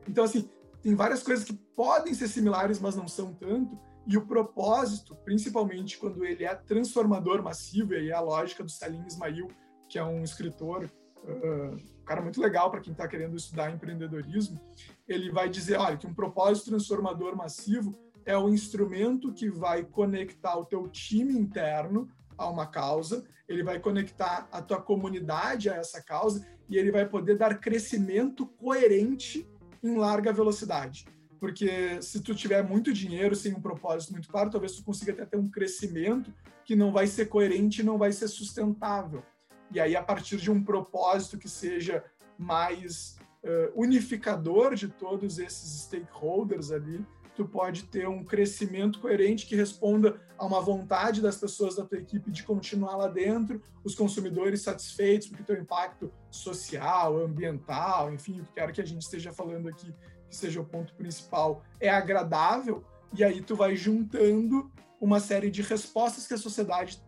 Então, assim, tem várias coisas que podem ser similares, mas não são tanto. E o propósito, principalmente quando ele é transformador massivo, e aí é a lógica do Salim Ismail, que é um escritor, uh, um cara muito legal para quem está querendo estudar empreendedorismo, ele vai dizer, olha, que um propósito transformador massivo é o instrumento que vai conectar o teu time interno a uma causa, ele vai conectar a tua comunidade a essa causa e ele vai poder dar crescimento coerente em larga velocidade. Porque se tu tiver muito dinheiro sem um propósito muito claro, talvez tu consiga até ter um crescimento que não vai ser coerente, não vai ser sustentável. E aí, a partir de um propósito que seja mais uh, unificador de todos esses stakeholders ali, tu pode ter um crescimento coerente que responda a uma vontade das pessoas da tua equipe de continuar lá dentro, os consumidores satisfeitos, porque teu impacto social, ambiental, enfim, o que quer que a gente esteja falando aqui, que seja o ponto principal, é agradável, e aí tu vai juntando uma série de respostas que a sociedade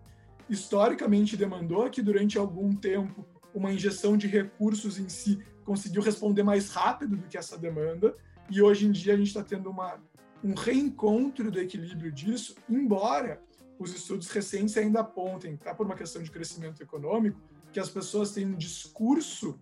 historicamente demandou, que durante algum tempo uma injeção de recursos em si conseguiu responder mais rápido do que essa demanda, e hoje em dia a gente está tendo uma um reencontro do equilíbrio disso, embora os estudos recentes ainda apontem, tá por uma questão de crescimento econômico, que as pessoas têm um discurso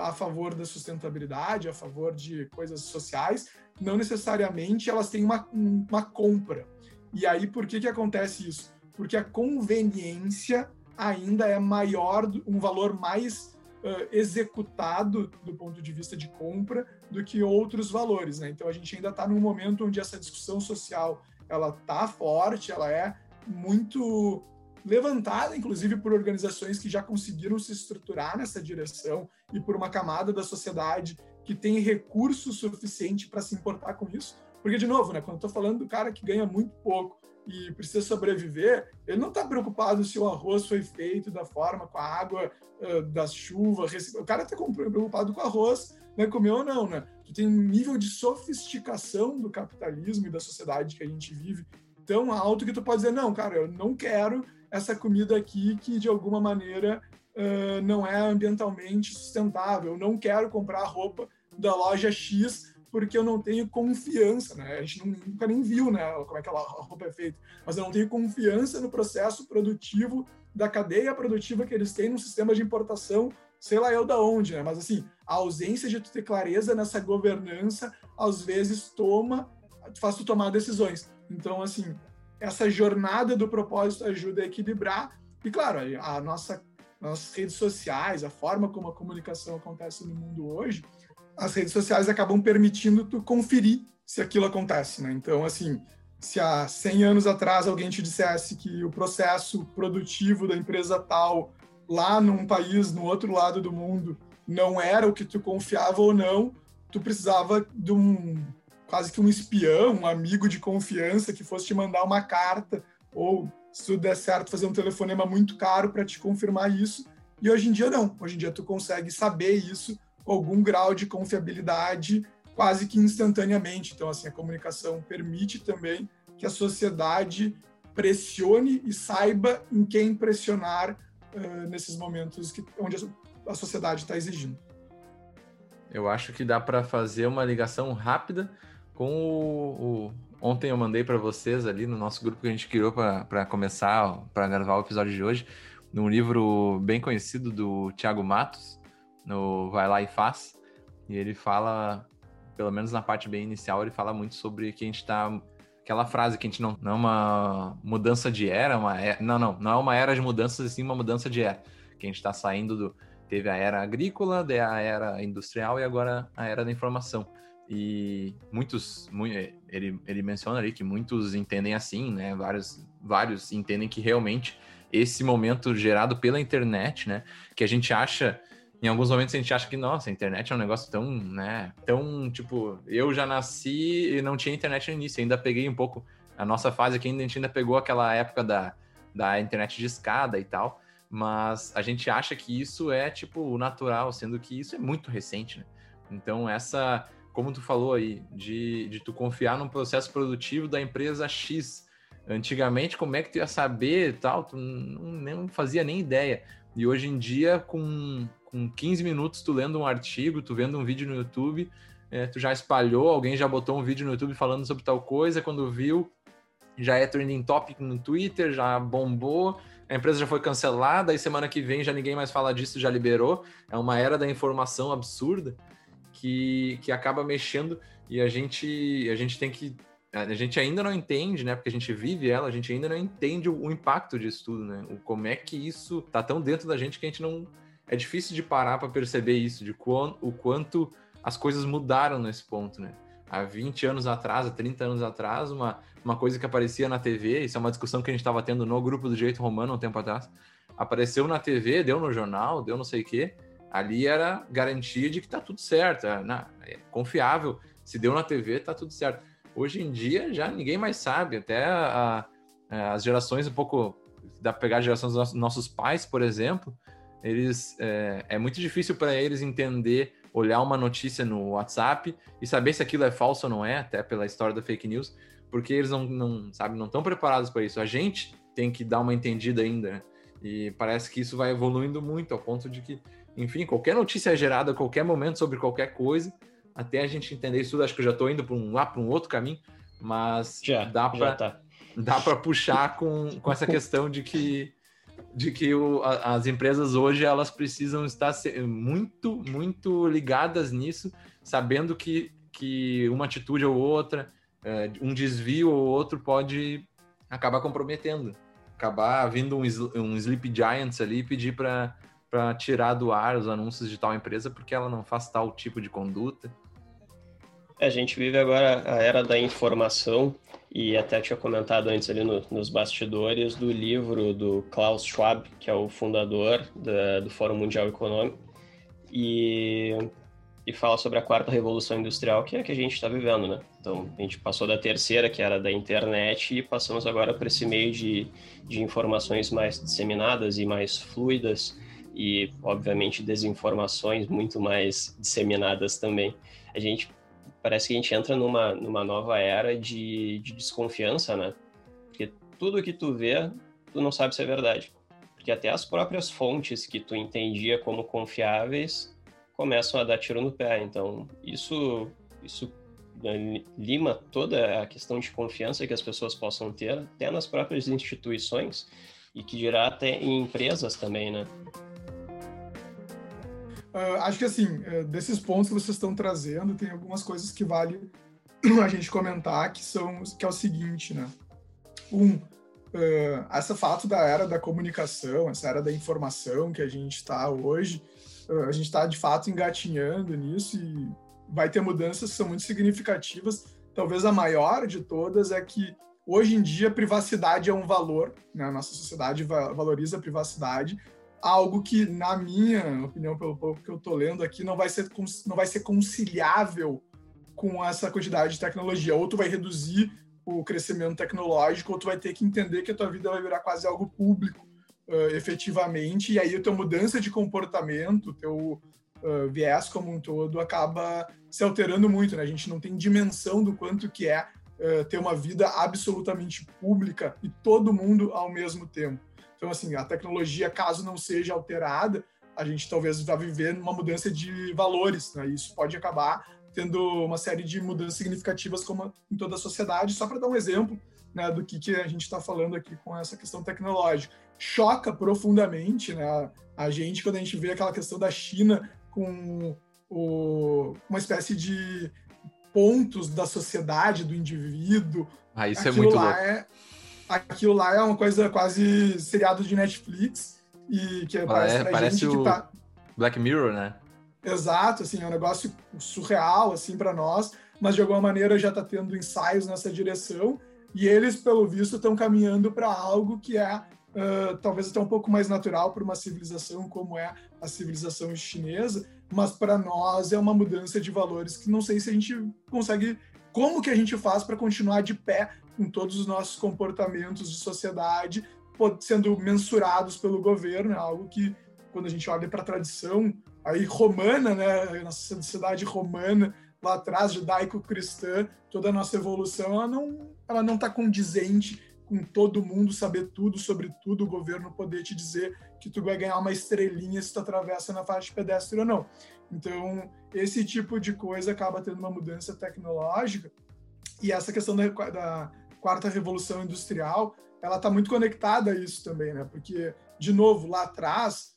a favor da sustentabilidade, a favor de coisas sociais, não necessariamente elas têm uma, uma compra. E aí, por que, que acontece isso? Porque a conveniência ainda é maior, um valor mais uh, executado do ponto de vista de compra do que outros valores, né? Então a gente ainda está num momento onde essa discussão social ela tá forte, ela é muito levantada, inclusive por organizações que já conseguiram se estruturar nessa direção e por uma camada da sociedade que tem recurso suficiente para se importar com isso. Porque, de novo, né, quando estou falando do cara que ganha muito pouco e precisa sobreviver, ele não está preocupado se o arroz foi feito da forma, com a água uh, da chuva. O cara está preocupado com o arroz, né, comer ou não, né? Tu tem um nível de sofisticação do capitalismo e da sociedade que a gente vive tão alto que tu pode dizer, não, cara, eu não quero essa comida aqui que de alguma maneira uh, não é ambientalmente sustentável. Eu não quero comprar roupa da loja X porque eu não tenho confiança, né? A gente nunca nem viu, né, como é que a roupa é feita, mas eu não tenho confiança no processo produtivo da cadeia produtiva que eles têm no sistema de importação, sei lá eu da onde, né? Mas assim, a ausência de tu ter clareza nessa governança, às vezes toma, faz tu tomar decisões. Então, assim, essa jornada do propósito ajuda a equilibrar. E claro, a nossa nossas redes sociais, a forma como a comunicação acontece no mundo hoje, as redes sociais acabam permitindo tu conferir se aquilo acontece, né? Então, assim, se há 100 anos atrás alguém te dissesse que o processo produtivo da empresa tal lá num país no outro lado do mundo não era o que tu confiava ou não, tu precisava de um quase que um espião, um amigo de confiança que fosse te mandar uma carta ou se tudo der certo fazer um telefonema muito caro para te confirmar isso. E hoje em dia não. Hoje em dia tu consegue saber isso com algum grau de confiabilidade quase que instantaneamente. Então, assim, a comunicação permite também que a sociedade pressione e saiba em quem pressionar uh, nesses momentos que, onde a, sociedade está exigindo. Eu acho que dá para fazer uma ligação rápida com o, o... Ontem eu mandei para vocês ali no nosso grupo que a gente criou para começar, para gravar o episódio de hoje, num livro bem conhecido do Tiago Matos, no Vai Lá e Faz. E ele fala, pelo menos na parte bem inicial, ele fala muito sobre que a gente está aquela frase que a gente não, não é uma mudança de era, uma era, não, não, não é uma era de mudanças, e sim uma mudança de era. Que a gente está saindo do. Teve a era agrícola, daí a era industrial e agora a era da informação. E muitos, ele, ele menciona ali que muitos entendem assim, né? Vários, vários entendem que realmente esse momento gerado pela internet, né? Que a gente acha em alguns momentos a gente acha que, nossa, a internet é um negócio tão, né, tão, tipo, eu já nasci e não tinha internet no início, ainda peguei um pouco a nossa fase aqui, a gente ainda pegou aquela época da, da internet de escada e tal, mas a gente acha que isso é, tipo, natural, sendo que isso é muito recente, né? Então, essa, como tu falou aí, de, de tu confiar num processo produtivo da empresa X, antigamente, como é que tu ia saber tal, tu não, não fazia nem ideia. E hoje em dia, com com 15 minutos tu lendo um artigo, tu vendo um vídeo no YouTube, é, tu já espalhou, alguém já botou um vídeo no YouTube falando sobre tal coisa, quando viu, já é trending topic no Twitter, já bombou, a empresa já foi cancelada, aí semana que vem já ninguém mais fala disso, já liberou. É uma era da informação absurda que, que acaba mexendo e a gente, a gente tem que a gente ainda não entende, né? Porque a gente vive ela, a gente ainda não entende o, o impacto disso tudo, né? O, como é que isso tá tão dentro da gente que a gente não. É difícil de parar para perceber isso, de quão, o quanto as coisas mudaram nesse ponto, né? Há 20 anos atrás, há 30 anos atrás, uma, uma coisa que aparecia na TV, isso é uma discussão que a gente estava tendo no grupo do Jeito Romano um tempo atrás, apareceu na TV, deu no jornal, deu não sei o quê, ali era garantia de que tá tudo certo, é, é confiável, se deu na TV, tá tudo certo. Hoje em dia já ninguém mais sabe, até a, a, as gerações um pouco, da pegar a geração dos nossos pais, por exemplo, eles é, é muito difícil para eles entender, olhar uma notícia no WhatsApp e saber se aquilo é falso ou não é, até pela história da fake news, porque eles não, não sabe, não estão preparados para isso. A gente tem que dar uma entendida ainda, né? E parece que isso vai evoluindo muito ao ponto de que, enfim, qualquer notícia é gerada a qualquer momento sobre qualquer coisa, até a gente entender isso tudo, acho que eu já estou indo para um, lá para um outro caminho, mas já, dá para tá. dá para puxar com, com essa questão de que de que o, a, as empresas hoje elas precisam estar muito muito ligadas nisso, sabendo que que uma atitude ou outra, é, um desvio ou outro pode acabar comprometendo, acabar vindo um, um sleep giants ali e pedir para para tirar do ar os anúncios de tal empresa porque ela não faz tal tipo de conduta. A gente vive agora a era da informação e até tinha comentado antes ali no, nos bastidores do livro do Klaus Schwab, que é o fundador da, do Fórum Mundial Econômico, e, e fala sobre a quarta revolução industrial, que é a que a gente está vivendo, né? Então, a gente passou da terceira, que era da internet, e passamos agora para esse meio de, de informações mais disseminadas e mais fluidas, e, obviamente, desinformações muito mais disseminadas também. A gente parece que a gente entra numa, numa nova era de, de desconfiança, né? Porque tudo que tu vê, tu não sabe se é verdade. Porque até as próprias fontes que tu entendia como confiáveis começam a dar tiro no pé. Então, isso, isso né, lima toda a questão de confiança que as pessoas possam ter, até nas próprias instituições, e que dirá até em empresas também, né? Uh, acho que assim, uh, desses pontos que vocês estão trazendo, tem algumas coisas que vale a gente comentar, que são que é o seguinte, né? Um, uh, essa fato da era da comunicação, essa era da informação que a gente está hoje, a gente está de fato engatinhando nisso e vai ter mudanças que são muito significativas. Talvez a maior de todas é que hoje em dia privacidade é um valor, né? A nossa sociedade valoriza a privacidade algo que, na minha opinião, pelo pouco que eu estou lendo aqui, não vai ser, não vai ser conciliável com essa quantidade de tecnologia. Ou tu vai reduzir o crescimento tecnológico, ou tu vai ter que entender que a tua vida vai virar quase algo público, uh, efetivamente, e aí a tua mudança de comportamento, teu uh, viés como um todo, acaba se alterando muito, né? A gente não tem dimensão do quanto que é uh, ter uma vida absolutamente pública e todo mundo ao mesmo tempo. Então, assim, a tecnologia, caso não seja alterada, a gente talvez vá viver uma mudança de valores, né? Isso pode acabar tendo uma série de mudanças significativas como em toda a sociedade. Só para dar um exemplo né, do que, que a gente está falando aqui com essa questão tecnológica. Choca profundamente né, a gente quando a gente vê aquela questão da China com o, uma espécie de pontos da sociedade, do indivíduo. Ah, isso é Aquilo é muito louco. É, aquilo lá é uma coisa quase seriado de Netflix e que ah, parece é, parece gente o... que tá Black Mirror, né? Exato, assim, é um negócio surreal assim para nós, mas de alguma maneira já está tendo ensaios nessa direção e eles, pelo visto, estão caminhando para algo que é uh, talvez até um pouco mais natural para uma civilização como é a civilização chinesa, mas para nós é uma mudança de valores que não sei se a gente consegue como que a gente faz para continuar de pé com todos os nossos comportamentos de sociedade sendo mensurados pelo governo, é algo que quando a gente olha para a tradição aí romana, né, nossa sociedade romana lá atrás judaico-cristã, toda a nossa evolução, ela não ela não está condizente com todo mundo saber tudo sobre tudo, o governo poder te dizer que tu vai ganhar uma estrelinha se tu atravessa na faixa de pedestre ou não. Então, esse tipo de coisa acaba tendo uma mudança tecnológica e essa questão da, da quarta revolução industrial, ela está muito conectada a isso também, né? Porque, de novo, lá atrás,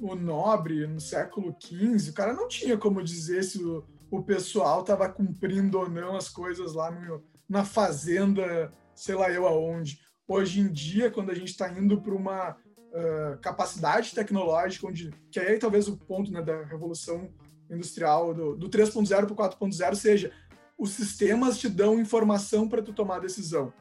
o nobre, no século XV, o cara não tinha como dizer se o, o pessoal estava cumprindo ou não as coisas lá no, na fazenda, sei lá eu aonde. Hoje em dia, quando a gente está indo para uma uh, capacidade tecnológica, onde, que é aí talvez o ponto né, da revolução industrial, do, do 3.0 para o 4.0, seja os sistemas te dão informação para tu tomar decisão.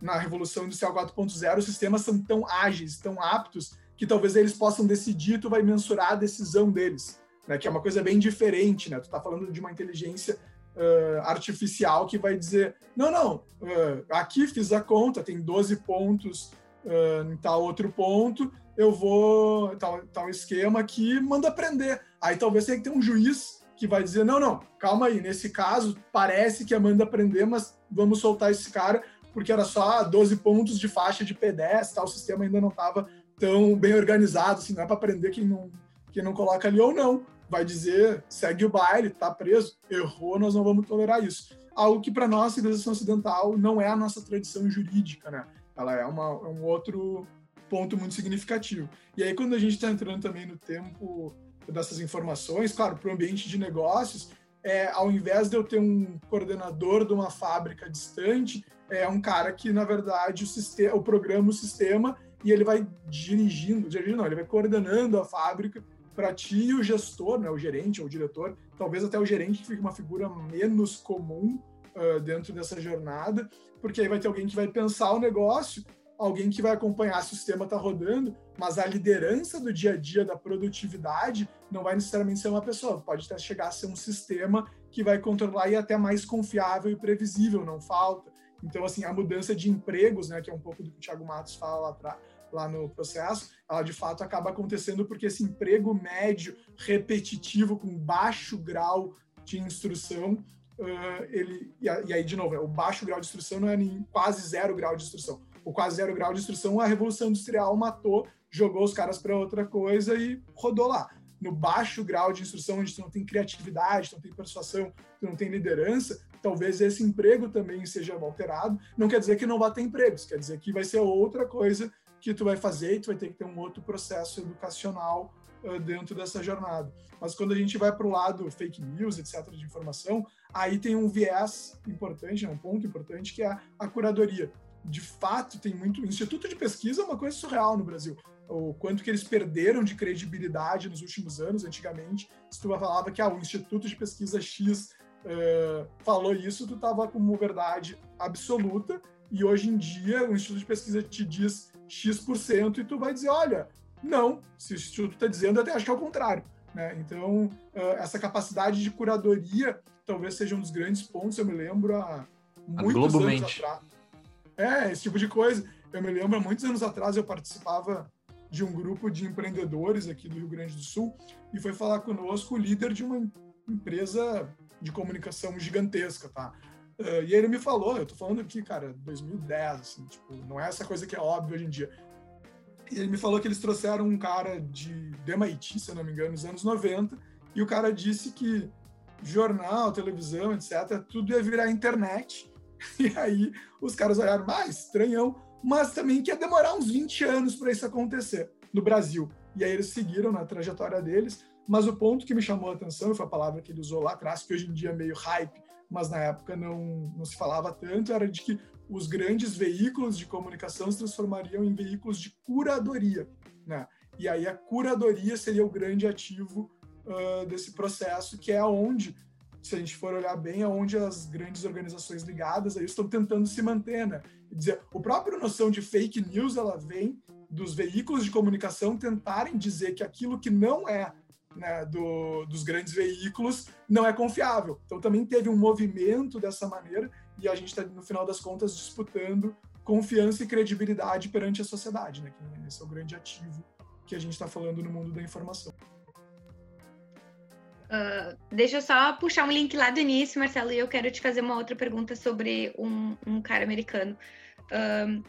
Na revolução industrial 4.0, os sistemas são tão ágeis, tão aptos, que talvez eles possam decidir, tu vai mensurar a decisão deles, né? Que é uma coisa bem diferente, né? Tu está falando de uma inteligência uh, artificial que vai dizer, não, não, uh, aqui fiz a conta, tem 12 pontos uh, em tal outro ponto, eu vou, tal, tal esquema aqui, manda prender. Aí talvez tenha que ter um juiz que vai dizer, não, não, calma aí, nesse caso parece que é manda prender, mas vamos soltar esse cara, porque era só 12 pontos de faixa de pedestre, tal, o sistema ainda não estava tão bem organizado, assim, não é para prender quem não, quem não coloca ali ou não vai dizer segue o baile, tá preso, errou, nós não vamos tolerar isso. Algo que para nós, civilização ocidental, não é a nossa tradição jurídica, né? Ela é, uma, é um outro ponto muito significativo. E aí, quando a gente está entrando também no tempo dessas informações, claro, para o ambiente de negócios, é, ao invés de eu ter um coordenador de uma fábrica distante, é um cara que, na verdade, o, sistema, o programa o sistema e ele vai dirigindo, dirigindo não, ele vai coordenando a fábrica para ti o gestor, né, o gerente ou o diretor, talvez até o gerente que fique uma figura menos comum uh, dentro dessa jornada, porque aí vai ter alguém que vai pensar o negócio, alguém que vai acompanhar se o sistema está rodando, mas a liderança do dia a dia da produtividade não vai necessariamente ser uma pessoa, pode até chegar a ser um sistema que vai controlar e até mais confiável e previsível, não falta. Então, assim, a mudança de empregos, né, que é um pouco do que o Thiago Matos fala lá lá no processo, ela de fato acaba acontecendo porque esse emprego médio, repetitivo, com baixo grau de instrução, uh, ele e, aí de novo, o baixo grau de instrução não é nem quase zero grau de instrução. O quase zero grau de instrução a revolução industrial matou, jogou os caras para outra coisa e rodou lá. No baixo grau de instrução, onde tu não tem criatividade, tu não tem persuasão, tu não tem liderança, talvez esse emprego também seja alterado. Não quer dizer que não vai ter empregos, quer dizer que vai ser outra coisa que tu vai fazer e tu vai ter que ter um outro processo educacional dentro dessa jornada. Mas quando a gente vai para o lado fake news, etc., de informação, aí tem um viés importante, né, um ponto importante, que é a curadoria. De fato, tem muito. O Instituto de Pesquisa é uma coisa surreal no Brasil. O quanto que eles perderam de credibilidade nos últimos anos, antigamente, se tu falava que ah, o Instituto de Pesquisa X uh, falou isso, tu estava como verdade absoluta, e hoje em dia o Instituto de Pesquisa te diz X% e tu vai dizer, olha, não, se o Instituto está dizendo, eu até acho que é o contrário. Né? Então, essa capacidade de curadoria talvez seja um dos grandes pontos, eu me lembro há muitos anos atrás. É, esse tipo de coisa. Eu me lembro muitos anos atrás eu participava de um grupo de empreendedores aqui do Rio Grande do Sul e foi falar conosco o líder de uma empresa de comunicação gigantesca, tá? Uh, e ele me falou, eu tô falando aqui, cara, 2010, assim, tipo, não é essa coisa que é óbvia hoje em dia. E ele me falou que eles trouxeram um cara de, de MIT, se eu não me engano, nos anos 90, e o cara disse que jornal, televisão, etc., tudo ia virar internet. E aí os caras olharam, mais ah, estranhão, mas também que ia demorar uns 20 anos para isso acontecer no Brasil. E aí eles seguiram na trajetória deles, mas o ponto que me chamou a atenção, foi a palavra que ele usou lá atrás, que hoje em dia é meio hype, mas na época não, não se falava tanto, era de que os grandes veículos de comunicação se transformariam em veículos de curadoria, né? E aí a curadoria seria o grande ativo uh, desse processo, que é onde, se a gente for olhar bem, é onde as grandes organizações ligadas aí estão tentando se manter, né? Quer dizer, o próprio noção de fake news, ela vem dos veículos de comunicação tentarem dizer que aquilo que não é né, do, dos grandes veículos não é confiável. Então também teve um movimento dessa maneira e a gente está, no final das contas, disputando confiança e credibilidade perante a sociedade, né? Que esse é o grande ativo que a gente está falando no mundo da informação. Uh, deixa eu só puxar um link lá do início, Marcelo, e eu quero te fazer uma outra pergunta sobre um, um cara americano. Uh,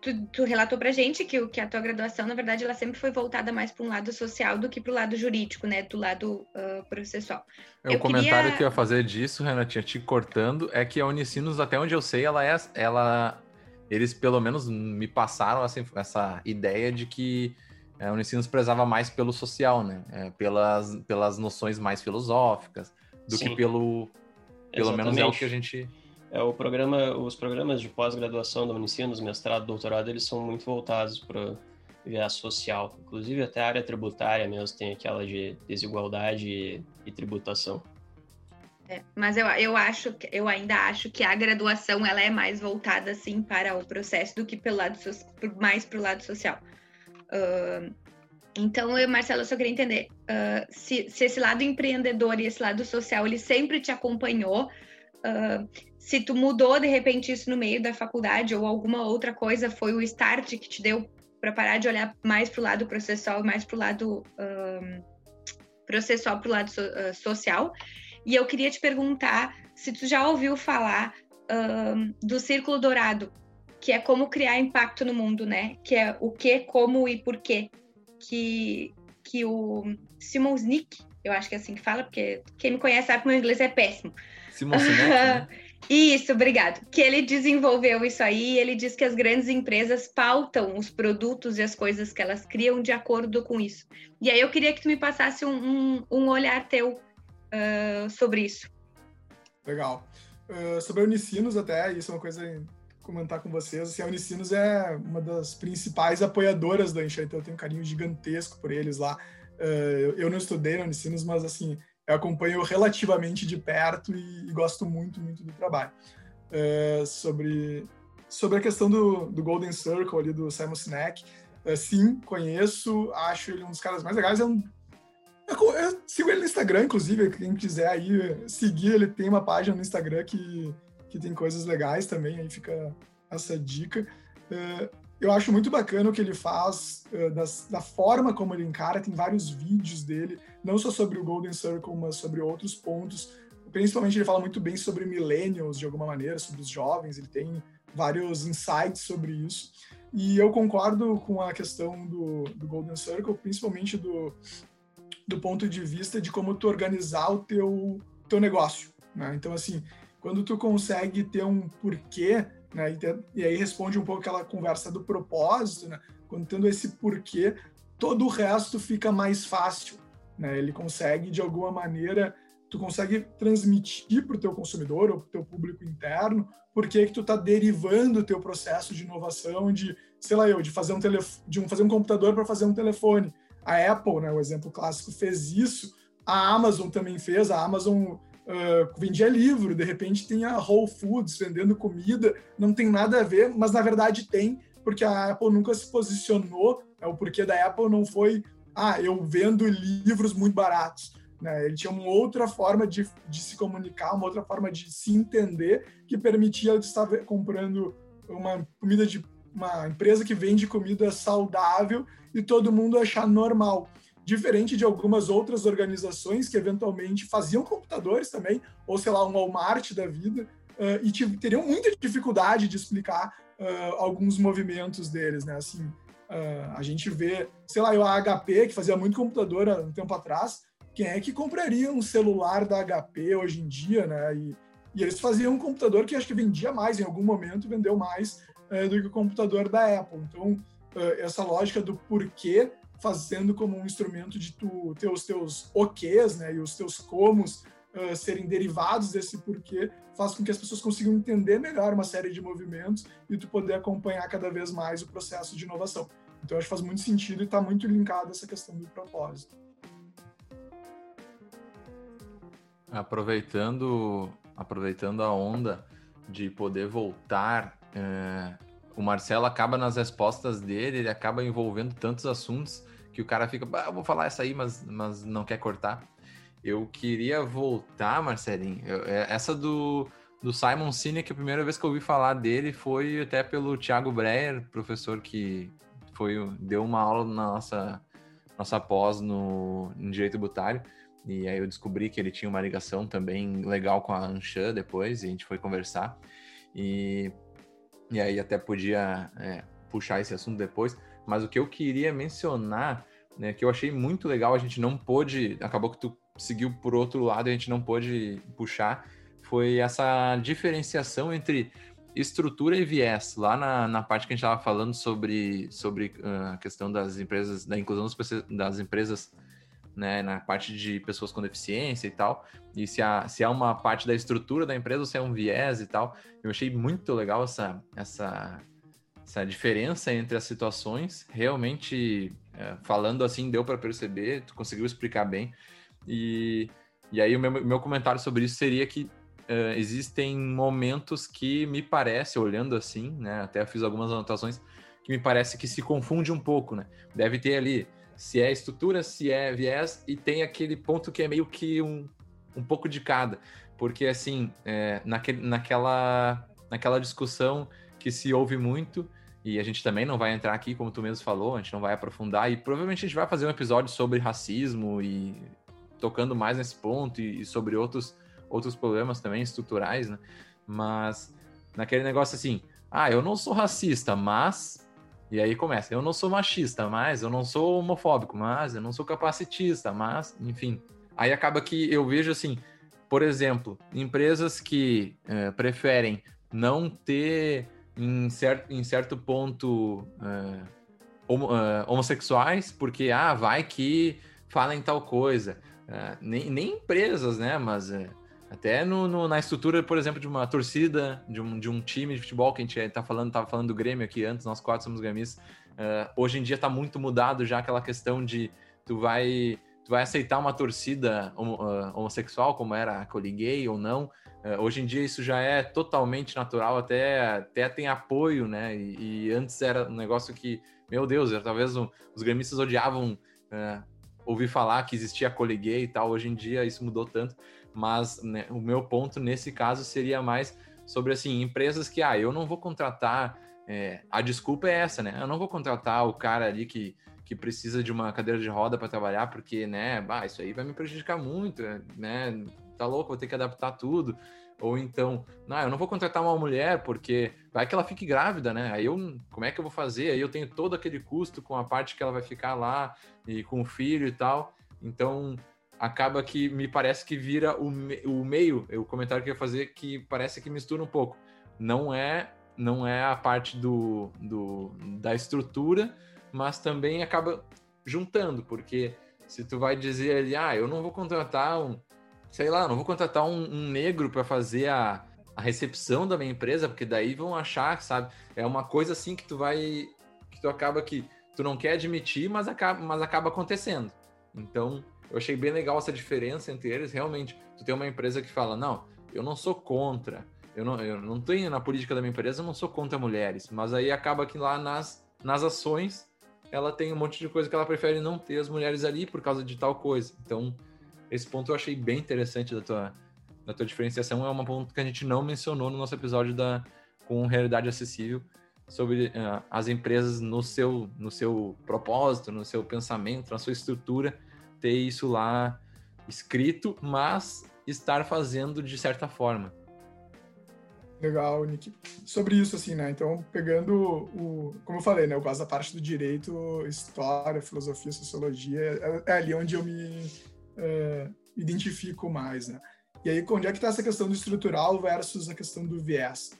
tu, tu relatou pra gente que, que a tua graduação, na verdade, ela sempre foi voltada mais para um lado social do que para o lado jurídico, né? Do lado uh, processual. É, eu o comentário queria... que eu ia fazer disso, Renatinha, te cortando, é que a Unicinos, até onde eu sei, ela é. Ela, eles pelo menos me passaram essa, essa ideia de que a Unicinos prezava mais pelo social, né? É, pelas, pelas noções mais filosóficas, do Sim. que pelo. Pelo Exatamente. menos é o que a gente É, o programa, os programas de pós-graduação da Unicinos, mestrado, doutorado, eles são muito voltados para viés social. Inclusive até a área tributária mesmo tem aquela de desigualdade e, e tributação. É, mas eu, eu acho eu ainda acho que a graduação ela é mais voltada assim para o processo do que pelo lado mais para o lado social. Então, eu, Marcelo, eu só queria entender uh, se, se, esse lado empreendedor e esse lado social ele sempre te acompanhou. Uh, se tu mudou de repente isso no meio da faculdade ou alguma outra coisa foi o start que te deu para parar de olhar mais para o lado processual mais para o lado um, processual para o lado so, uh, social. E eu queria te perguntar se tu já ouviu falar um, do Círculo Dourado, que é como criar impacto no mundo, né? Que é o que, como e porquê. Que, que o Simon Snick, eu acho que é assim que fala, porque quem me conhece sabe que meu inglês é péssimo. Simon Sinek, né? Isso, obrigado. Que ele desenvolveu isso aí, ele diz que as grandes empresas pautam os produtos e as coisas que elas criam de acordo com isso. E aí eu queria que tu me passasse um, um, um olhar teu uh, sobre isso. Legal. Uh, sobre a Unicinos até, isso é uma coisa comentar com vocês. Assim, a Unicinos é uma das principais apoiadoras da Enxa, então eu tenho um carinho gigantesco por eles lá. Uh, eu não estudei na Unicinos, mas assim, eu acompanho relativamente de perto e, gosto muito, muito do trabalho. É, sobre, sobre a questão do, do Golden Circle ali, do Simon Sinek, é, sim, conheço, acho ele um dos caras mais legais. É um, eu, eu, sigo ele no Instagram, inclusive, quem quiser aí seguir, ele tem uma página no Instagram que, que tem coisas legais também, aí fica essa dica. É, eu acho muito bacana o que ele faz, das, da forma como ele encara, tem vários vídeos dele, não só sobre o Golden Circle, mas sobre outros pontos. Principalmente ele fala muito bem sobre millennials, de alguma maneira, sobre os jovens, ele tem vários insights sobre isso. E eu concordo com a questão do, do Golden Circle, principalmente do, do ponto de vista de como tu organizar o teu, teu negócio. Né? Então, assim, quando tu consegue ter um porquê né? E, e, aí responde um pouco aquela conversa do propósito, né? Quando tendo esse porquê, todo o resto fica mais fácil, né? Ele consegue, de alguma maneira, tu consegue transmitir para o teu consumidor ou para o teu público interno por que tu está derivando o teu processo de inovação de, sei lá eu, de fazer um, de um, fazer um computador para fazer um telefone. A Apple, né, o exemplo clássico, fez isso. A Amazon também fez. A Amazon uh, vendia livro, de repente tem a Whole Foods vendendo comida, não tem nada a ver, mas na verdade tem, porque a Apple nunca se posicionou, é, o porquê da Apple não foi, ah, eu vendo livros muito baratos. Né? Ele tinha uma outra forma de, de se comunicar, uma outra forma de se entender, que permitia ele estar comprando uma comida de uma empresa que vende comida saudável e todo mundo achar normal diferente de algumas outras organizações que eventualmente faziam computadores também, ou sei lá, um Walmart da vida, uh, e teriam muita dificuldade de explicar uh, alguns movimentos deles, né? Assim, uh, a gente vê, sei lá, a HP, que fazia muito computador há um tempo atrás, quem é que compraria um celular da HP hoje em dia, né? E, e eles faziam um computador que acho que vendia mais, em algum momento vendeu mais do que o computador da Apple. Então, essa lógica do porquê fazendo como um instrumento de tu ter os teus ok's, né, e os teus comos uh, serem derivados desse porquê, faz com que as pessoas consigam entender melhor uma série de movimentos e tu poder acompanhar cada vez mais o processo de inovação. Então, acho que faz muito sentido e está muito linkado essa questão do propósito. Aproveitando, aproveitando a onda de poder voltar é, o Marcelo acaba nas respostas dele, ele acaba envolvendo tantos assuntos que o cara fica, ah, eu vou falar essa aí, mas, mas não quer cortar. Eu queria voltar, Marcelinho. Eu, é, essa do, do Simon Sinek, a primeira vez que eu ouvi falar dele foi até pelo Thiago Breyer, professor que foi deu uma aula na nossa, nossa pós no, no Direito Tributário. E aí eu descobri que ele tinha uma ligação também legal com a Anshan depois, e a gente foi conversar. E e aí até podia é, puxar esse assunto depois, mas o que eu queria mencionar, né, que eu achei muito legal, a gente não pôde, acabou que tu seguiu por outro lado a gente não pôde puxar, foi essa diferenciação entre estrutura e viés. Lá na, na parte que a gente estava falando sobre, sobre uh, a questão das empresas, da inclusão das, das empresas né, na parte de pessoas com deficiência e tal, e se, há, se há uma parte da estrutura da empresa ou se é um viés e tal. Eu achei muito legal essa, essa, essa diferença entre as situações. Realmente, é, falando assim, deu para perceber, tu conseguiu explicar bem. E, e aí, o meu, meu comentário sobre isso seria que uh, existem momentos que me parece, olhando assim, né, até fiz algumas anotações, que me parece que se confunde um pouco, né? Deve ter ali se é estrutura, se é viés, e tem aquele ponto que é meio que um, um pouco de cada. Porque, assim, é, naquele, naquela, naquela discussão que se ouve muito, e a gente também não vai entrar aqui, como tu mesmo falou, a gente não vai aprofundar, e provavelmente a gente vai fazer um episódio sobre racismo e tocando mais nesse ponto, e, e sobre outros, outros problemas também estruturais, né? Mas naquele negócio assim, ah, eu não sou racista, mas e aí começa. Eu não sou machista, mas eu não sou homofóbico, mas eu não sou capacitista, mas, enfim. Aí acaba que eu vejo assim, por exemplo, empresas que é, preferem não ter em certo, em certo ponto é, homo, é, homossexuais, porque ah, vai que falem tal coisa. nem, nem empresas, né? Mas até no, no, na estrutura, por exemplo, de uma torcida, de um, de um time de futebol, que a gente tá falando, tava falando do Grêmio aqui antes, nós quatro somos gremistas. Uh, hoje em dia tá muito mudado já aquela questão de tu vai, tu vai aceitar uma torcida homo, uh, homossexual, como era a Coliguei ou não. Uh, hoje em dia isso já é totalmente natural, até, até tem apoio, né? E, e antes era um negócio que, meu Deus, talvez um, os gremistas odiavam ouvir falar que existia Coliguei e tal. Hoje em dia isso mudou tanto mas né, o meu ponto nesse caso seria mais sobre assim empresas que ah eu não vou contratar é, a desculpa é essa né eu não vou contratar o cara ali que, que precisa de uma cadeira de roda para trabalhar porque né bah, isso aí vai me prejudicar muito né tá louco vou ter que adaptar tudo ou então não eu não vou contratar uma mulher porque vai que ela fique grávida né? Aí eu como é que eu vou fazer? Aí eu tenho todo aquele custo com a parte que ela vai ficar lá e com o filho e tal. Então acaba que me parece que vira o, me, o meio, o comentário que eu ia fazer que parece que mistura um pouco. Não é não é a parte do, do da estrutura, mas também acaba juntando, porque se tu vai dizer ali, ah, eu não vou contratar um, sei lá, não vou contratar um, um negro para fazer a, a recepção da minha empresa, porque daí vão achar, sabe? É uma coisa assim que tu vai, que tu acaba que tu não quer admitir, mas acaba, mas acaba acontecendo. Então, eu achei bem legal essa diferença entre eles. Realmente, tu tem uma empresa que fala, não, eu não sou contra, eu não, eu não tenho na política da minha empresa, eu não sou contra mulheres, mas aí acaba que lá nas, nas ações ela tem um monte de coisa que ela prefere não ter as mulheres ali por causa de tal coisa. Então, esse ponto eu achei bem interessante da tua, da tua diferenciação. É um ponto que a gente não mencionou no nosso episódio da, com realidade acessível sobre uh, as empresas no seu, no seu propósito, no seu pensamento, na sua estrutura ter isso lá escrito, mas estar fazendo de certa forma. Legal, Nick. Sobre isso, assim, né? Então, pegando o. Como eu falei, né? Eu gosto da parte do direito, história, filosofia, sociologia. É, é ali onde eu me é, identifico mais, né? E aí, onde é que está essa questão do estrutural versus a questão do viés?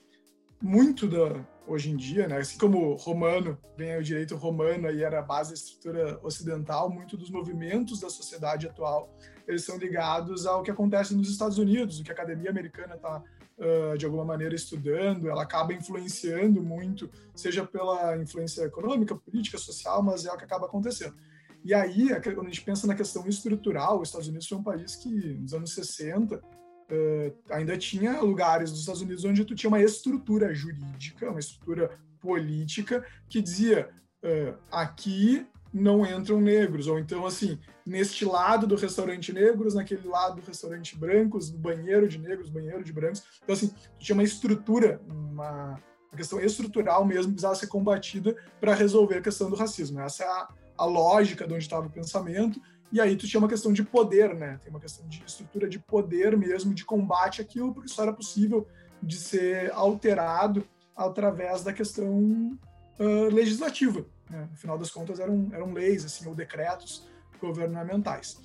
Muito da, hoje em dia, né? Assim como romano, vem o direito romano aí era a base da estrutura ocidental, muito dos movimentos da sociedade atual, eles são ligados ao que acontece nos Estados Unidos, o que a academia americana está uh, de alguma maneira estudando, ela acaba influenciando muito, seja pela influência econômica, política, social, mas é o que acaba acontecendo. E aí, quando a gente pensa na questão estrutural, os Estados Unidos foi um país que, nos anos 60, uh, ainda tinha lugares dos Estados Unidos onde tu tinha uma estrutura jurídica, uma estrutura política que dizia uh, aqui não entram negros, ou então assim, neste lado do restaurante negros, naquele lado do restaurante brancos, banheiro de negros, banheiro de brancos. Então assim, tinha uma estrutura, uma questão estrutural mesmo precisava ser combatida para resolver a questão do racismo. Essa é a, a lógica de onde estava o pensamento e aí tu tinha uma questão de poder, né? Tem uma questão de estrutura de poder mesmo, de combate àquilo, porque só era possível de ser alterado através da questão uh, legislativa. Né? No final das contas, eram, eram leis, assim, ou decretos governamentais.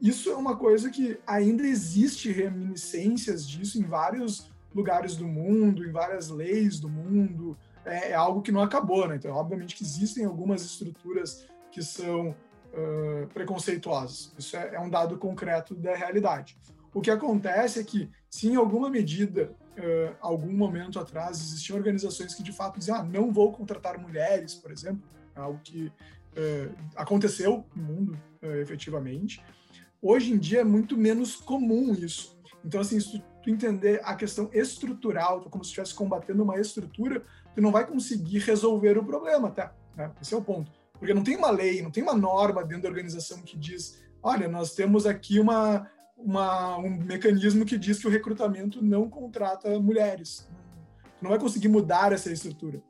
Isso é uma coisa que ainda existe reminiscências disso em vários lugares do mundo, em várias leis do mundo. É, é algo que não acabou, né? Então, obviamente que existem algumas estruturas que são uh, preconceituosas. Isso é, é, um dado concreto da realidade. O que acontece é que, se em alguma medida, uh, algum momento atrás, existiam organizações que de fato diziam, ah, não vou contratar mulheres, por exemplo, é algo que uh, aconteceu no mundo efetivamente, hoje em dia é muito menos comum isso. Então, assim, se tu entender a questão estrutural, como se estivesse combatendo uma estrutura, tu não vai conseguir resolver o problema, tá? Né? Esse é o ponto. Porque não tem uma lei, não tem uma norma dentro da organização que diz, olha, nós temos aqui uma, uma, um mecanismo que diz que o recrutamento não contrata mulheres. Não vai conseguir mudar essa estrutura.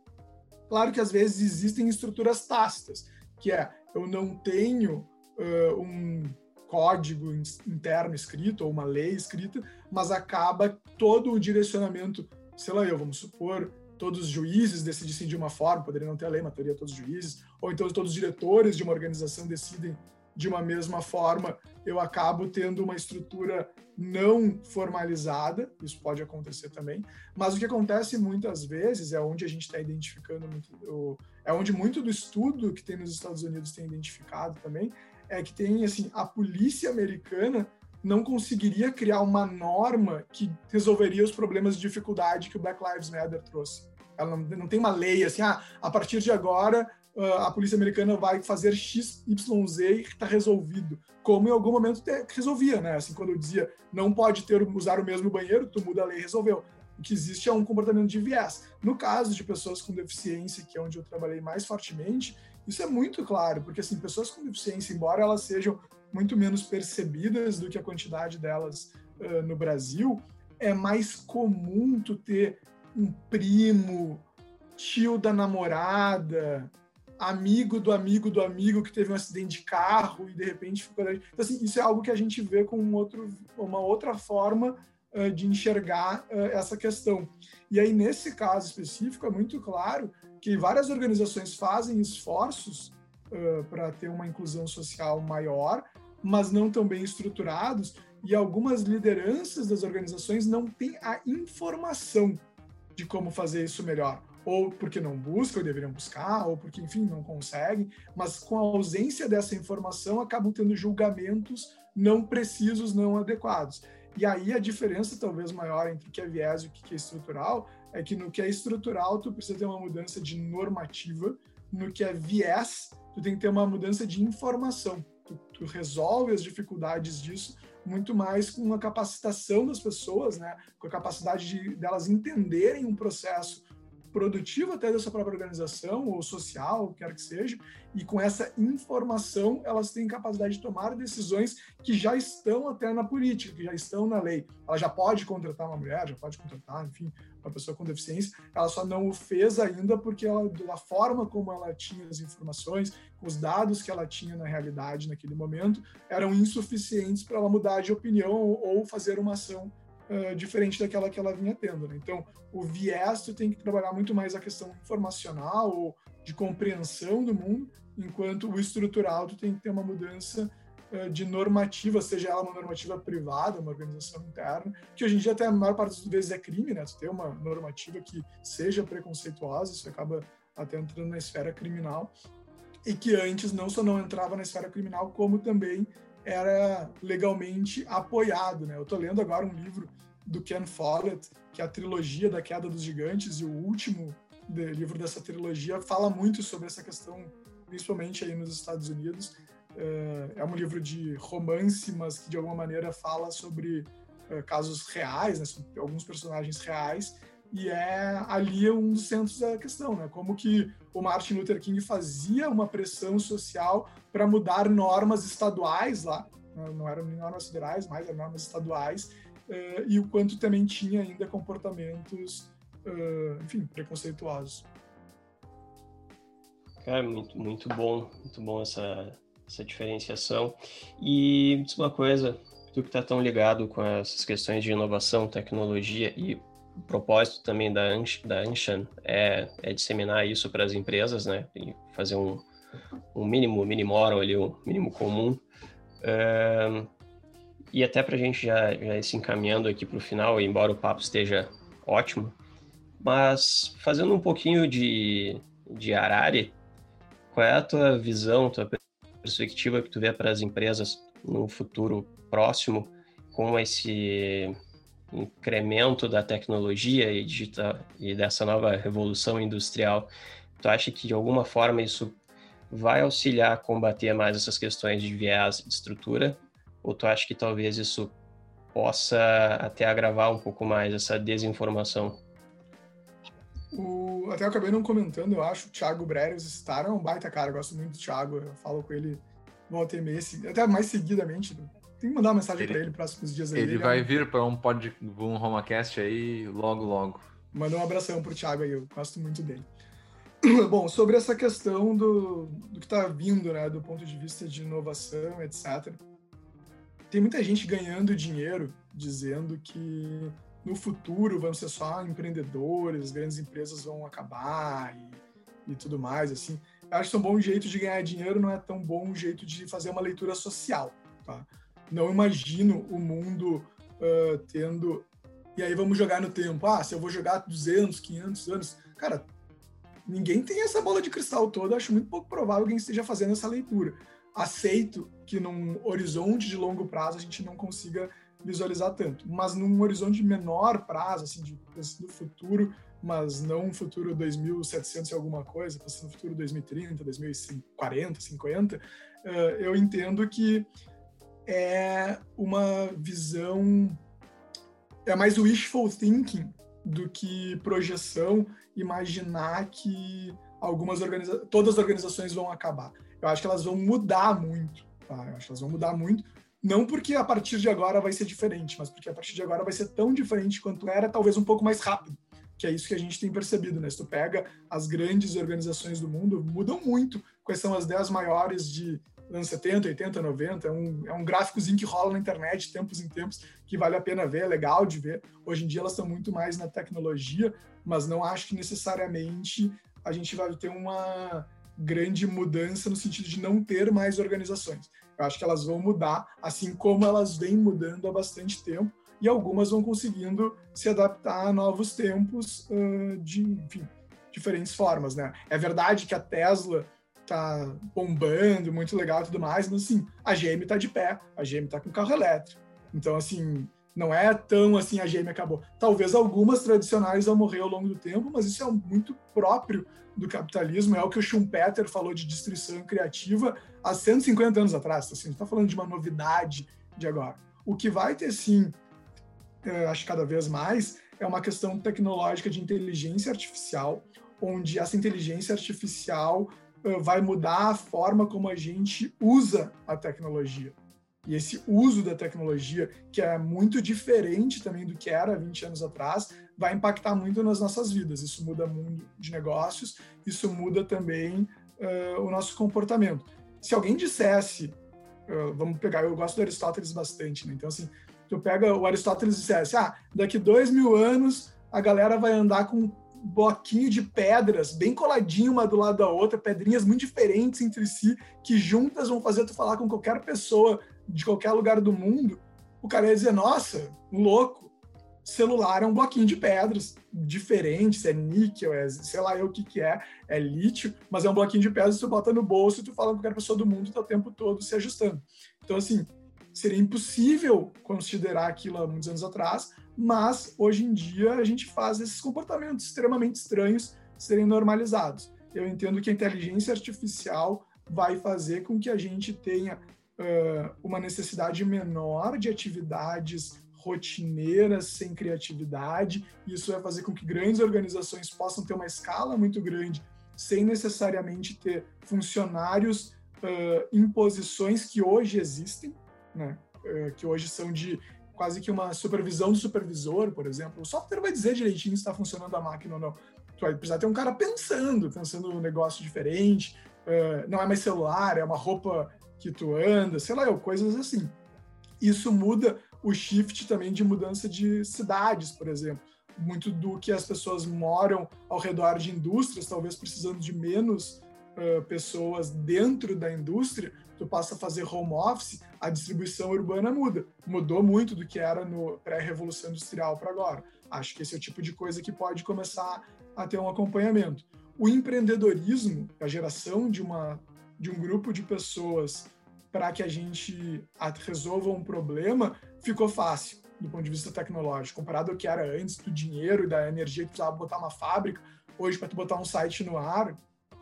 Claro que às vezes existem estruturas tácitas, que é eu não tenho uh, um código interno escrito ou uma lei escrita, mas acaba todo o direcionamento, sei lá, eu vamos supor, todos os juízes decidissem de uma forma, poderia não ter a lei, mas teria todos os juízes, ou então todos os diretores de uma organização decidem de uma mesma forma, eu acabo tendo uma estrutura não formalizada, isso pode acontecer também, mas o que acontece muitas vezes, é onde a gente está identificando muito, é onde muito do estudo que tem nos Estados Unidos tem identificado também, é que tem, assim, a polícia americana não conseguiria criar uma norma que resolveria os problemas de dificuldade que o Black Lives Matter trouxe. Ela não, não tem uma lei assim, ah, a partir de agora ah, a polícia americana vai fazer X, Y, Z e está resolvido. Como em algum momento resolvia, né? Assim, quando eu dizia não pode ter usar o mesmo banheiro, tu muda a lei e resolveu. O que existe é um comportamento de viés. No caso de pessoas com deficiência, que é onde eu trabalhei mais fortemente, isso é muito claro, porque assim, pessoas com deficiência, embora elas sejam muito menos percebidas do que a quantidade delas uh, no Brasil, é mais comum tu ter um primo, tio da namorada, amigo do amigo do amigo que teve um acidente de carro e de repente ficou. Então, assim, isso é algo que a gente vê com um outro, uma outra forma uh, de enxergar uh, essa questão. E aí, nesse caso específico, é muito claro que várias organizações fazem esforços uh, para ter uma inclusão social maior, mas não tão bem estruturados, e algumas lideranças das organizações não têm a informação de como fazer isso melhor. Ou porque não buscam, deveriam buscar, ou porque, enfim, não conseguem, mas com a ausência dessa informação acabam tendo julgamentos não precisos, não adequados. E aí a diferença talvez maior entre o que é viés e o que é estrutural é que no que é estrutural tu precisa ter uma mudança de normativa, no que é viés tu tem que ter uma mudança de informação. Tu, tu resolve as dificuldades disso muito mais com a capacitação das pessoas, né? com a capacidade de delas entenderem um processo produtivo até da sua própria organização ou social, quer que seja, e com essa informação elas têm capacidade de tomar decisões que já estão até na política, que já estão na lei. Ela já pode contratar uma mulher, já pode contratar, enfim, uma pessoa com deficiência, ela só não o fez ainda porque ela, da forma como ela tinha as informações, com os dados que ela tinha na realidade naquele momento, eram insuficientes para ela mudar de opinião ou fazer uma ação uh, diferente daquela que ela vinha tendo. Né? Então, o viés tu tem que trabalhar muito mais a questão informacional ou de compreensão do mundo, enquanto o estrutural tu tem que ter uma mudança uh, de normativa, seja ela uma normativa privada, uma organização interna, que hoje em dia até a maior parte das vezes é crime, né? Tu ter uma normativa que seja preconceituosa, isso acaba até entrando na esfera criminal, e que antes não só não entrava na esfera criminal, como também era legalmente apoiado. Né? Eu estou lendo agora um livro do Ken Follett, que é a trilogia da Queda dos Gigantes, e o último de, livro dessa trilogia fala muito sobre essa questão, principalmente aí nos Estados Unidos. É, é um livro de romance, mas que de alguma maneira fala sobre é, casos reais, né, sobre alguns personagens reais, e é ali um dos centros da questão, né? Como que o Martin Luther King fazia uma pressão social para mudar normas estaduais lá, não eram normas federais, mas eram normas estaduais, uh, e o quanto também tinha ainda comportamentos, uh, enfim, preconceituosos. Cara, muito, muito bom, muito bom essa, essa diferenciação. E diz uma coisa, tu que está tão ligado com essas questões de inovação, tecnologia e o propósito também da, da Anshan é, é disseminar isso para as empresas, né? E fazer um, um mínimo, minimorum ali, um mínimo comum. e até para a gente já, já ir se encaminhando aqui para o final, embora o papo esteja ótimo, mas fazendo um pouquinho de, de Arari, qual é a tua visão, tua perspectiva que tu vê para as empresas no futuro próximo com esse incremento da tecnologia e, digital, e dessa nova revolução industrial, tu acha que de alguma forma isso vai auxiliar a combater mais essas questões de viés de estrutura? Ou tu acha que talvez isso possa até agravar um pouco mais essa desinformação? O, até eu acabei não comentando, eu acho, o Thiago Breres Star é um baita cara, eu gosto muito do Thiago, eu falo com ele volta e até mais seguidamente. Tem que mandar uma mensagem para ele próximos dias aí. Ele, ele vai é um... vir para um pod, um HomaCast aí logo, logo. Manda um abração pro Thiago aí, eu gosto muito dele. Bom, sobre essa questão do, do que está vindo, né, do ponto de vista de inovação, etc. Tem muita gente ganhando dinheiro dizendo que no futuro vão ser só empreendedores, grandes empresas vão acabar e, e tudo mais, assim. Eu acho que é um bom jeito de ganhar dinheiro não é tão bom um jeito de fazer uma leitura social, tá? Não imagino o mundo uh, tendo... E aí vamos jogar no tempo. Ah, se eu vou jogar 200, 500 anos... Cara, ninguém tem essa bola de cristal toda. Acho muito pouco provável que alguém esteja fazendo essa leitura. Aceito que num horizonte de longo prazo a gente não consiga visualizar tanto. Mas num horizonte de menor prazo, assim, de, do futuro, mas não um futuro 2700 e alguma coisa, pensando no futuro 2030, 2040, 50, uh, eu entendo que é uma visão é mais wishful thinking do que projeção imaginar que algumas organiza todas as organizações vão acabar. Eu acho que elas vão mudar muito, tá? Eu acho que elas vão mudar muito não porque a partir de agora vai ser diferente, mas porque a partir de agora vai ser tão diferente quanto era, talvez um pouco mais rápido. Que é isso que a gente tem percebido, né? Se tu pega as grandes organizações do mundo, mudam muito. Quais são as 10 maiores de anos 70, 80, 90? É um, é um gráficozinho que rola na internet, tempos em tempos, que vale a pena ver, é legal de ver. Hoje em dia elas estão muito mais na tecnologia, mas não acho que necessariamente a gente vai ter uma grande mudança no sentido de não ter mais organizações. Eu acho que elas vão mudar, assim como elas vêm mudando há bastante tempo, e algumas vão conseguindo se adaptar a novos tempos uh, de, enfim, diferentes formas, né? É verdade que a Tesla tá bombando, muito legal e tudo mais, mas assim, a GM tá de pé, a GM tá com carro elétrico. Então, assim, não é tão assim a GM acabou. Talvez algumas tradicionais vão morrer ao longo do tempo, mas isso é muito próprio do capitalismo, é o que o Schumpeter falou de destruição criativa há 150 anos atrás. Assim, a gente está falando de uma novidade de agora. O que vai ter, sim, é, acho cada vez mais, é uma questão tecnológica de inteligência artificial, onde essa inteligência artificial vai mudar a forma como a gente usa a tecnologia. E esse uso da tecnologia, que é muito diferente também do que era 20 anos atrás, vai impactar muito nas nossas vidas. Isso muda o mundo de negócios, isso muda também uh, o nosso comportamento. Se alguém dissesse, uh, vamos pegar, eu gosto do Aristóteles bastante, né? Então, assim, tu pega o Aristóteles e dissesse, ah, daqui dois mil anos a galera vai andar com bloquinho de pedras bem coladinho uma do lado da outra, pedrinhas muito diferentes entre si, que juntas vão fazer tu falar com qualquer pessoa de qualquer lugar do mundo. O cara ia dizer, nossa, louco, celular é um bloquinho de pedras diferente, se é níquel, é sei lá eu o que que é, é lítio, mas é um bloquinho de pedras que tu bota no bolso e tu fala com qualquer pessoa do mundo tá o tempo todo se ajustando. Então, assim, seria impossível considerar aquilo há muitos anos atrás, mas hoje em dia a gente faz esses comportamentos extremamente estranhos serem normalizados. Eu entendo que a inteligência artificial vai fazer com que a gente tenha uh, uma necessidade menor de atividades rotineiras, sem criatividade. Isso vai fazer com que grandes organizações possam ter uma escala muito grande, sem necessariamente ter funcionários uh, em posições que hoje existem, né? Uh, que hoje são de quase que uma supervisão do supervisor, por exemplo. O software vai dizer direitinho se está funcionando a máquina ou não. Tu vai precisar ter um cara pensando, pensando um negócio diferente. Uh, não é mais celular, é uma roupa que tu anda, sei lá, coisas assim. Isso muda o shift também de mudança de cidades, por exemplo. Muito do que as pessoas moram ao redor de indústrias, talvez precisando de menos uh, pessoas dentro da indústria, tu passa a fazer home office, a distribuição urbana muda. Mudou muito do que era no pré-revolução industrial para agora. Acho que esse é o tipo de coisa que pode começar a ter um acompanhamento. O empreendedorismo, a geração de uma de um grupo de pessoas para que a gente resolva um problema ficou fácil do ponto de vista tecnológico, comparado ao que era antes do dinheiro e da energia que precisava botar uma fábrica, hoje para tu botar um site no ar,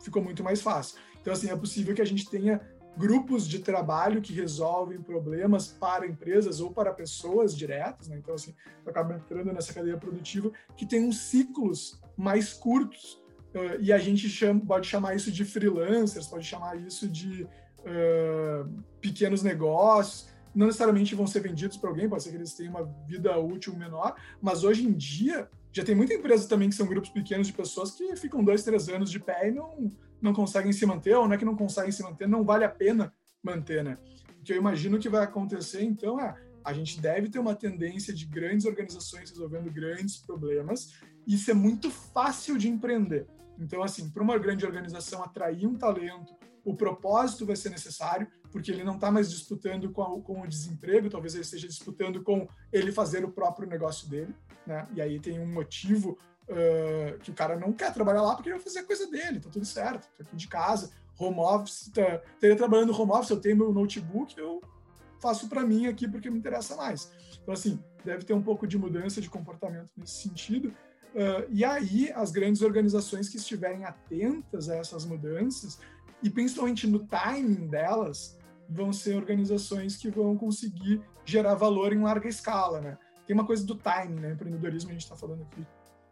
ficou muito mais fácil. Então assim, é possível que a gente tenha grupos de trabalho que resolvem problemas para empresas ou para pessoas diretas, né? Então assim, acaba entrando nessa cadeia produtiva que tem uns ciclos mais curtos uh, e a gente chama, pode chamar isso de freelancers, pode chamar isso de uh, pequenos negócios não necessariamente vão ser vendidos para alguém, pode ser que eles tenham uma vida útil menor, mas hoje em dia já tem muita empresa também que são grupos pequenos de pessoas que ficam dois, três anos de pé e não, não conseguem se manter, ou não é que não conseguem se manter, não vale a pena manter, né? O que eu imagino que vai acontecer, então, é a gente deve ter uma tendência de grandes organizações resolvendo grandes problemas, e isso é muito fácil de empreender. Então, assim, para uma grande organização atrair um talento, o propósito vai ser necessário, porque ele não está mais disputando com, a, com, o desemprego, talvez ele esteja disputando com ele fazer o próprio negócio dele, né? E aí tem um motivo uh, que o cara não quer trabalhar lá porque ele vai fazer a coisa dele, tá tudo certo, tô aqui de casa, home office, tá, estaria trabalhando home office, eu tenho meu notebook, eu faço para mim aqui porque me interessa mais. Então, assim, deve ter um pouco de mudança de comportamento nesse sentido. Uh, e aí, as grandes organizações que estiverem atentas a essas mudanças e principalmente no timing delas, vão ser organizações que vão conseguir gerar valor em larga escala, né? Tem uma coisa do timing, né? Empreendedorismo, a gente está falando aqui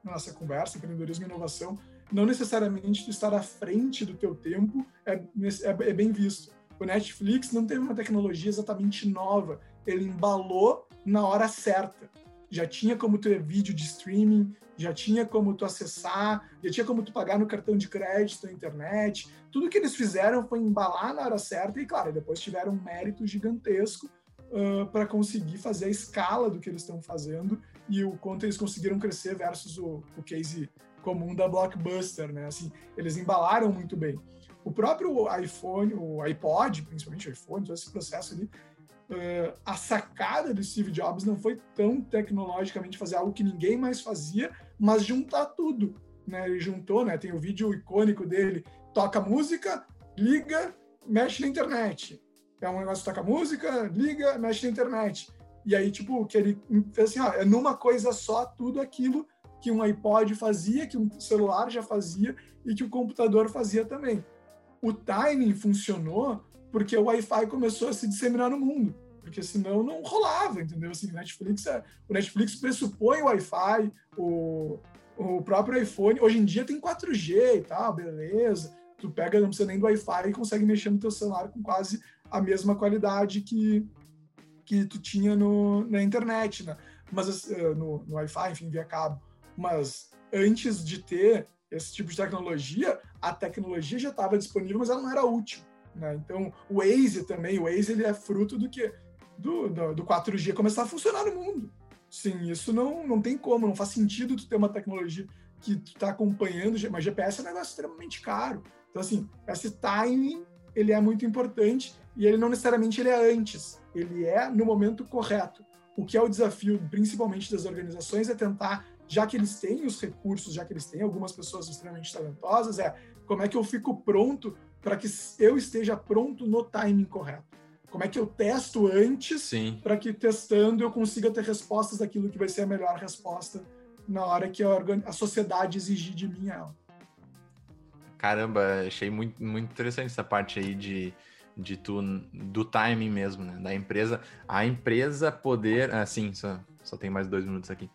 na nossa conversa, empreendedorismo e inovação, não necessariamente estar à frente do teu tempo é, é, é bem visto. O Netflix não teve uma tecnologia exatamente nova, ele embalou na hora certa. Já tinha como ter vídeo de streaming, já tinha como tu acessar, já tinha como tu pagar no cartão de crédito, na internet. Tudo que eles fizeram foi embalar na hora certa e, claro, depois tiveram um mérito gigantesco uh, para conseguir fazer a escala do que eles estão fazendo e o quanto eles conseguiram crescer versus o, o case comum da Blockbuster, né? Assim, eles embalaram muito bem. O próprio iPhone, o iPod, principalmente o iPhone, todo esse processo ali, uh, a sacada do Steve Jobs não foi tão tecnologicamente fazer algo que ninguém mais fazia, mas juntar tudo. Né? Ele juntou, né? Tem o vídeo icônico dele, toca música, liga, mexe na internet. É um negócio que toca música, liga, mexe na internet. E aí, tipo, que ele fez assim, ó, é numa coisa só tudo aquilo que um iPod fazia, que um celular já fazia e que o computador fazia também. O timing funcionou porque o Wi-Fi começou a se disseminar no mundo porque senão não rolava, entendeu? Assim, Netflix é, o Netflix pressupõe o Wi-Fi, o, o próprio iPhone, hoje em dia tem 4G e tal, beleza. Tu pega, não precisa nem do Wi-Fi e consegue mexer no teu celular com quase a mesma qualidade que, que tu tinha no, na internet, né? Mas uh, no, no Wi-Fi, enfim, via cabo. Mas antes de ter esse tipo de tecnologia, a tecnologia já estava disponível, mas ela não era útil. Né? Então, o Waze também, o Waze ele é fruto do que do, do, do 4G começar a funcionar no mundo. Sim, isso não, não tem como, não faz sentido tu ter uma tecnologia que tu tá acompanhando, mas GPS é um negócio extremamente caro. Então, assim, esse timing, ele é muito importante e ele não necessariamente ele é antes, ele é no momento correto. O que é o desafio, principalmente das organizações, é tentar, já que eles têm os recursos, já que eles têm algumas pessoas extremamente talentosas, é como é que eu fico pronto para que eu esteja pronto no timing correto. Como é que eu testo antes para que testando eu consiga ter respostas daquilo que vai ser a melhor resposta na hora que a, sociedade exigir de mim ela. Caramba, achei muito, muito interessante essa parte aí de, de tu, do timing mesmo, né? Da empresa. A empresa poder. Assim, só, só tem mais dois minutos aqui.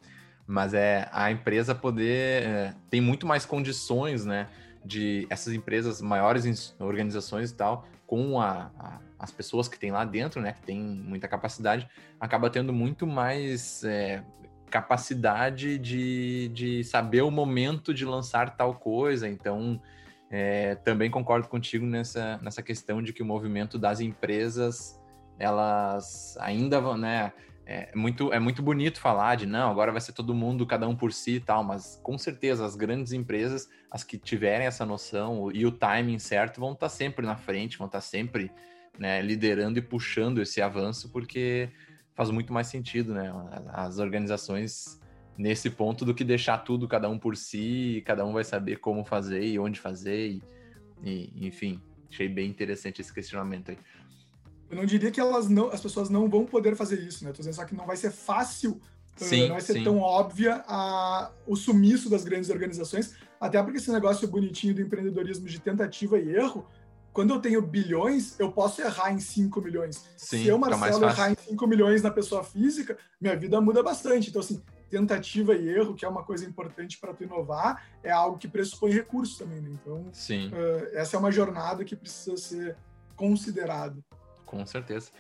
Mas é a empresa poder. É, tem muito mais condições, né? De essas empresas, maiores organizações e tal, com a, a, as pessoas que tem lá dentro, né, que tem muita capacidade, acaba tendo muito mais é, capacidade de, de saber o momento de lançar tal coisa. Então, é, também concordo contigo nessa, nessa questão de que o movimento das empresas, elas ainda vão, né, é muito, é muito bonito falar de não, agora vai ser todo mundo, cada um por si e tal, mas com certeza as grandes empresas, as que tiverem essa noção e o timing certo, vão estar sempre na frente, vão estar sempre né, liderando e puxando esse avanço, porque faz muito mais sentido, né? As organizações nesse ponto do que deixar tudo cada um por si, cada um vai saber como fazer e onde fazer, e, e enfim, achei bem interessante esse questionamento aí. Eu não diria que elas não, as pessoas não vão poder fazer isso, né? Tô dizendo só que não vai ser fácil, eh, sim, não vai ser sim. tão óbvia a, o sumiço das grandes organizações, até porque esse negócio bonitinho do empreendedorismo de tentativa e erro, quando eu tenho bilhões, eu posso errar em 5 milhões. Sim, Se eu, Marcelo, errar em 5 milhões na pessoa física, minha vida muda bastante. Então, assim, tentativa e erro, que é uma coisa importante para tu inovar, é algo que pressupõe recursos também, né? Então, uh, essa é uma jornada que precisa ser considerada. Com certeza.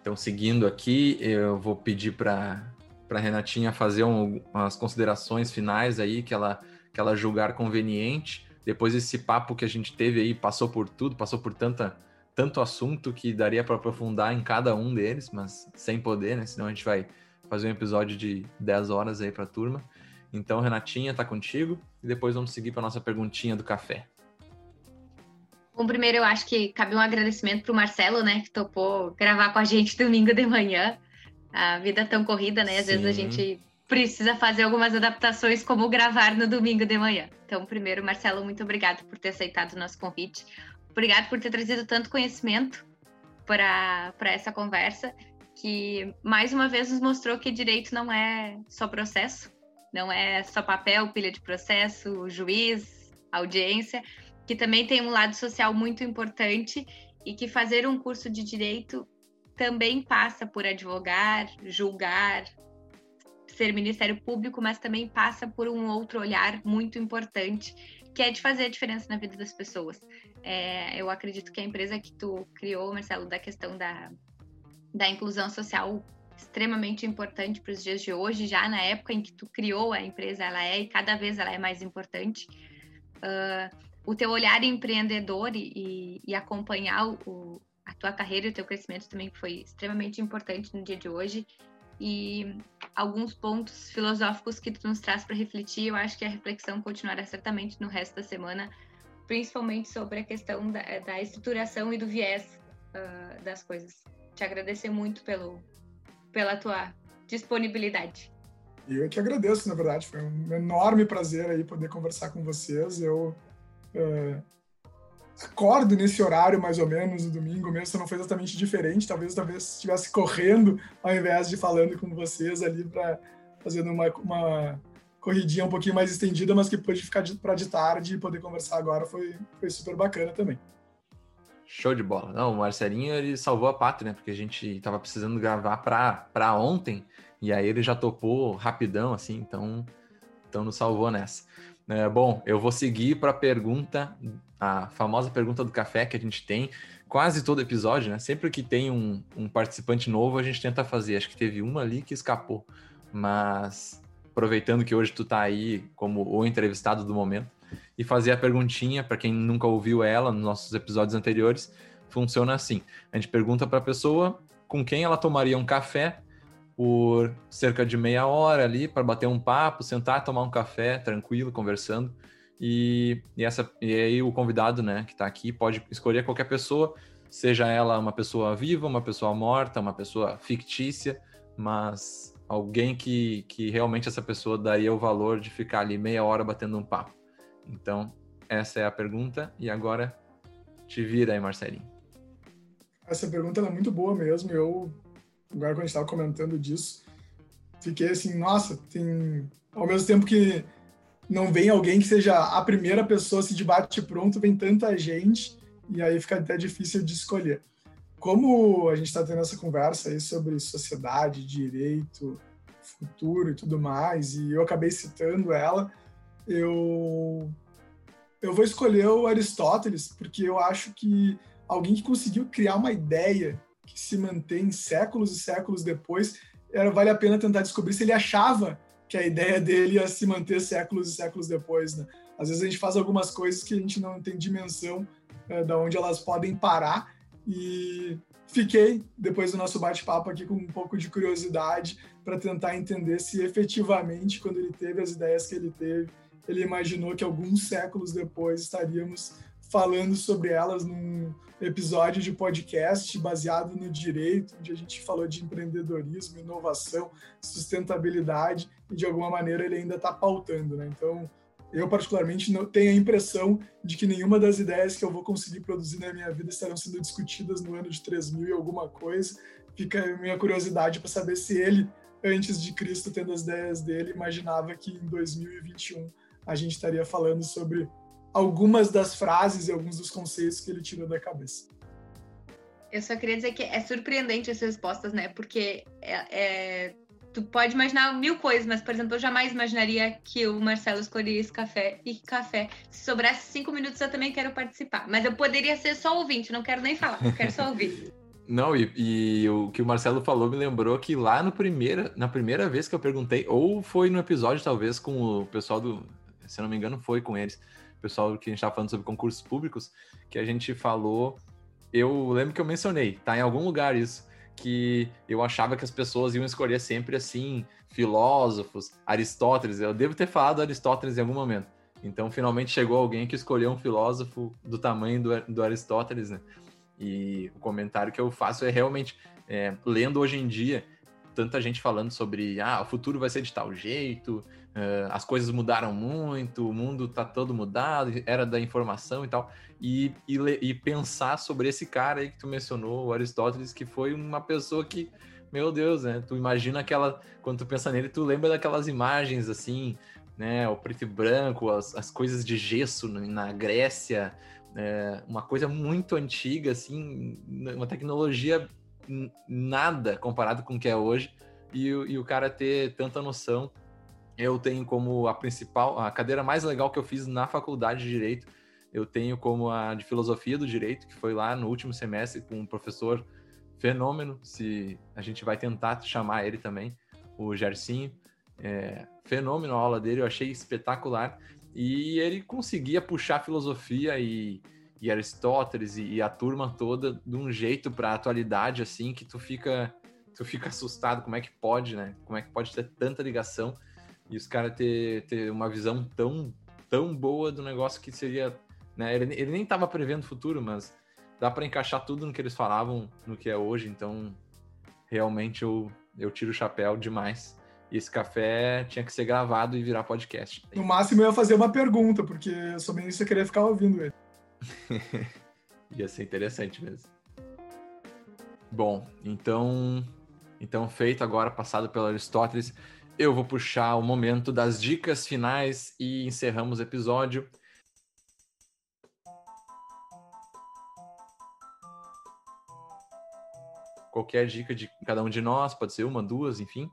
Então, seguindo aqui, eu vou pedir para para Renatinha fazer um, umas considerações finais aí que ela que ela julgar conveniente. Depois desse papo que a gente teve aí, passou por tudo, passou por tanta tanto assunto que daria para aprofundar em cada um deles, mas sem poder, né? Senão a gente vai fazer um episódio de 10 horas aí para a turma. Então, Renatinha, tá contigo e depois vamos seguir para nossa perguntinha do café. Bom, primeiro eu acho que cabe um agradecimento para o Marcelo, né, que topou gravar com a gente domingo de manhã. A vida é tão corrida, né? Às Sim. vezes a gente precisa fazer algumas adaptações, como gravar no domingo de manhã. Então, primeiro, Marcelo, muito obrigado por ter aceitado o nosso convite. Obrigado por ter trazido tanto conhecimento para essa conversa, que mais uma vez nos mostrou que direito não é só processo, não é só papel, pilha de processo, juiz, audiência, que também tem um lado social muito importante e que fazer um curso de direito também passa por advogar, julgar, ser Ministério Público, mas também passa por um outro olhar muito importante, que é de fazer a diferença na vida das pessoas. É, eu acredito que a empresa que tu criou, Marcelo, da questão da, da inclusão social extremamente importante para os dias de hoje, já na época em que tu criou a empresa, ela é e cada vez ela é mais importante. Uh, o teu olhar empreendedor e, e acompanhar o, a tua carreira e o teu crescimento também foi extremamente importante no dia de hoje e alguns pontos filosóficos que tu nos traz para refletir, eu acho que a reflexão continuará certamente no resto da semana, principalmente sobre a questão da, da estruturação e do viés uh, das coisas. Te agradecer muito pelo, pela tua disponibilidade. Eu que agradeço, na verdade, foi um enorme prazer aí poder conversar com vocês. Eu uh, acordo nesse horário mais ou menos no domingo mesmo, não foi exatamente diferente, talvez talvez estivesse correndo ao invés de falando com vocês ali para fazendo uma, uma corridinha um pouquinho mais estendida, mas que pôde ficar para de tarde e poder conversar agora foi, foi super bacana também. Show de bola. Não, o Marcelinho ele salvou a pátria, né? Porque a gente tava precisando gravar para ontem e aí ele já topou rapidão, assim, então, então nos salvou nessa. É, bom, eu vou seguir para a pergunta, a famosa pergunta do café que a gente tem quase todo episódio, né? Sempre que tem um, um participante novo, a gente tenta fazer. Acho que teve uma ali que escapou, mas aproveitando que hoje tu tá aí como o entrevistado do momento, e fazer a perguntinha, para quem nunca ouviu ela nos nossos episódios anteriores, funciona assim. A gente pergunta para a pessoa com quem ela tomaria um café por cerca de meia hora ali para bater um papo, sentar, tomar um café tranquilo, conversando. E, e, essa, e aí o convidado, né, que está aqui, pode escolher qualquer pessoa, seja ela uma pessoa viva, uma pessoa morta, uma pessoa fictícia, mas alguém que, que realmente essa pessoa daria o valor de ficar ali meia hora batendo um papo. Então, essa é a pergunta, e agora te vira aí, Marcelinho. Essa pergunta é muito boa mesmo. Eu, agora quando a gente estava comentando disso, fiquei assim, nossa, tem. Ao mesmo tempo que não vem alguém que seja a primeira pessoa se debate pronto, vem tanta gente, e aí fica até difícil de escolher. Como a gente está tendo essa conversa aí sobre sociedade, direito, futuro e tudo mais, e eu acabei citando ela, eu eu vou escolher o Aristóteles porque eu acho que alguém que conseguiu criar uma ideia que se mantém séculos e séculos depois, era vale a pena tentar descobrir se ele achava que a ideia dele ia se manter séculos e séculos depois, né? Às vezes a gente faz algumas coisas que a gente não tem dimensão é, da onde elas podem parar e fiquei, depois do nosso bate-papo aqui, com um pouco de curiosidade para tentar entender se efetivamente, quando ele teve as ideias que ele teve, ele imaginou que alguns séculos depois estaríamos falando sobre elas num episódio de podcast baseado no direito, onde a gente falou de empreendedorismo, inovação, sustentabilidade, e de alguma maneira ele ainda está pautando, né? Então, eu particularmente não tenho a impressão de que nenhuma das ideias que eu vou conseguir produzir na minha vida estarão sendo discutidas no ano de 3000 e alguma coisa. Fica a minha curiosidade para saber se ele, antes de Cristo, tendo as ideias dele, imaginava que em 2021 a gente estaria falando sobre algumas das frases e alguns dos conceitos que ele tirou da cabeça. Eu só queria dizer que é surpreendente as respostas, né? Porque é, é, tu pode imaginar mil coisas, mas, por exemplo, eu jamais imaginaria que o Marcelo escolheria esse café e que café. Se sobrasse cinco minutos, eu também quero participar. Mas eu poderia ser só ouvinte, não quero nem falar, eu quero só ouvir. Não, e, e, o que o Marcelo falou me lembrou que lá no primeira, na primeira vez que eu perguntei, ou foi no episódio, talvez, com o pessoal do. Se eu não me engano, foi com eles, pessoal que a gente estava falando sobre concursos públicos, que a gente falou eu lembro que eu mencionei, tá em algum lugar isso, que eu achava que as pessoas iam escolher sempre assim, filósofos, Aristóteles. Eu devo ter falado Aristóteles em algum momento. Então, finalmente chegou alguém que escolheu um filósofo do tamanho do, do Aristóteles, né? E o comentário que eu faço é realmente, é, lendo hoje em dia, tanta gente falando sobre, ah, o futuro vai ser de tal jeito, Uh, as coisas mudaram muito, o mundo está todo mudado, era da informação e tal. E, e, e, pensar sobre esse cara aí que tu mencionou, o Aristóteles, que foi uma pessoa que, meu Deus, né? Tu imagina aquela. Quando tu pensa nele, tu lembra daquelas imagens assim, né? O preto e branco, as, as coisas de gesso na Grécia, é, uma coisa muito antiga, assim, uma tecnologia nada comparado com o que é hoje. E, e o cara ter tanta noção eu tenho como a principal, a cadeira mais legal que eu fiz na faculdade de Direito, eu tenho como a de Filosofia do Direito, que foi lá no último semestre com um professor fenômeno, se a gente vai tentar chamar ele também, o Gercinho. É, fenômeno a aula dele, eu achei espetacular. E ele conseguia puxar filosofia e, e Aristóteles e, e, a turma toda de um jeito para a atualidade, assim, que tu fica, tu fica assustado. Como é que pode, né? Como é que pode ter tanta ligação? E os caras ter, ter uma visão tão, tão boa do negócio que seria. Né? Ele, ele nem estava prevendo o futuro, mas dá para encaixar tudo no que eles falavam no que é hoje, então realmente eu, eu tiro o chapéu demais. E esse café tinha que ser gravado e virar podcast. No máximo eu ia fazer uma pergunta, porque bem isso eu queria ficar ouvindo ele. ia ser interessante mesmo. Bom, então, então feito agora, passado pelo Aristóteles, eu vou puxar o momento das dicas finais e encerramos o episódio. Qualquer dica de cada um de nós, pode ser uma, duas, enfim.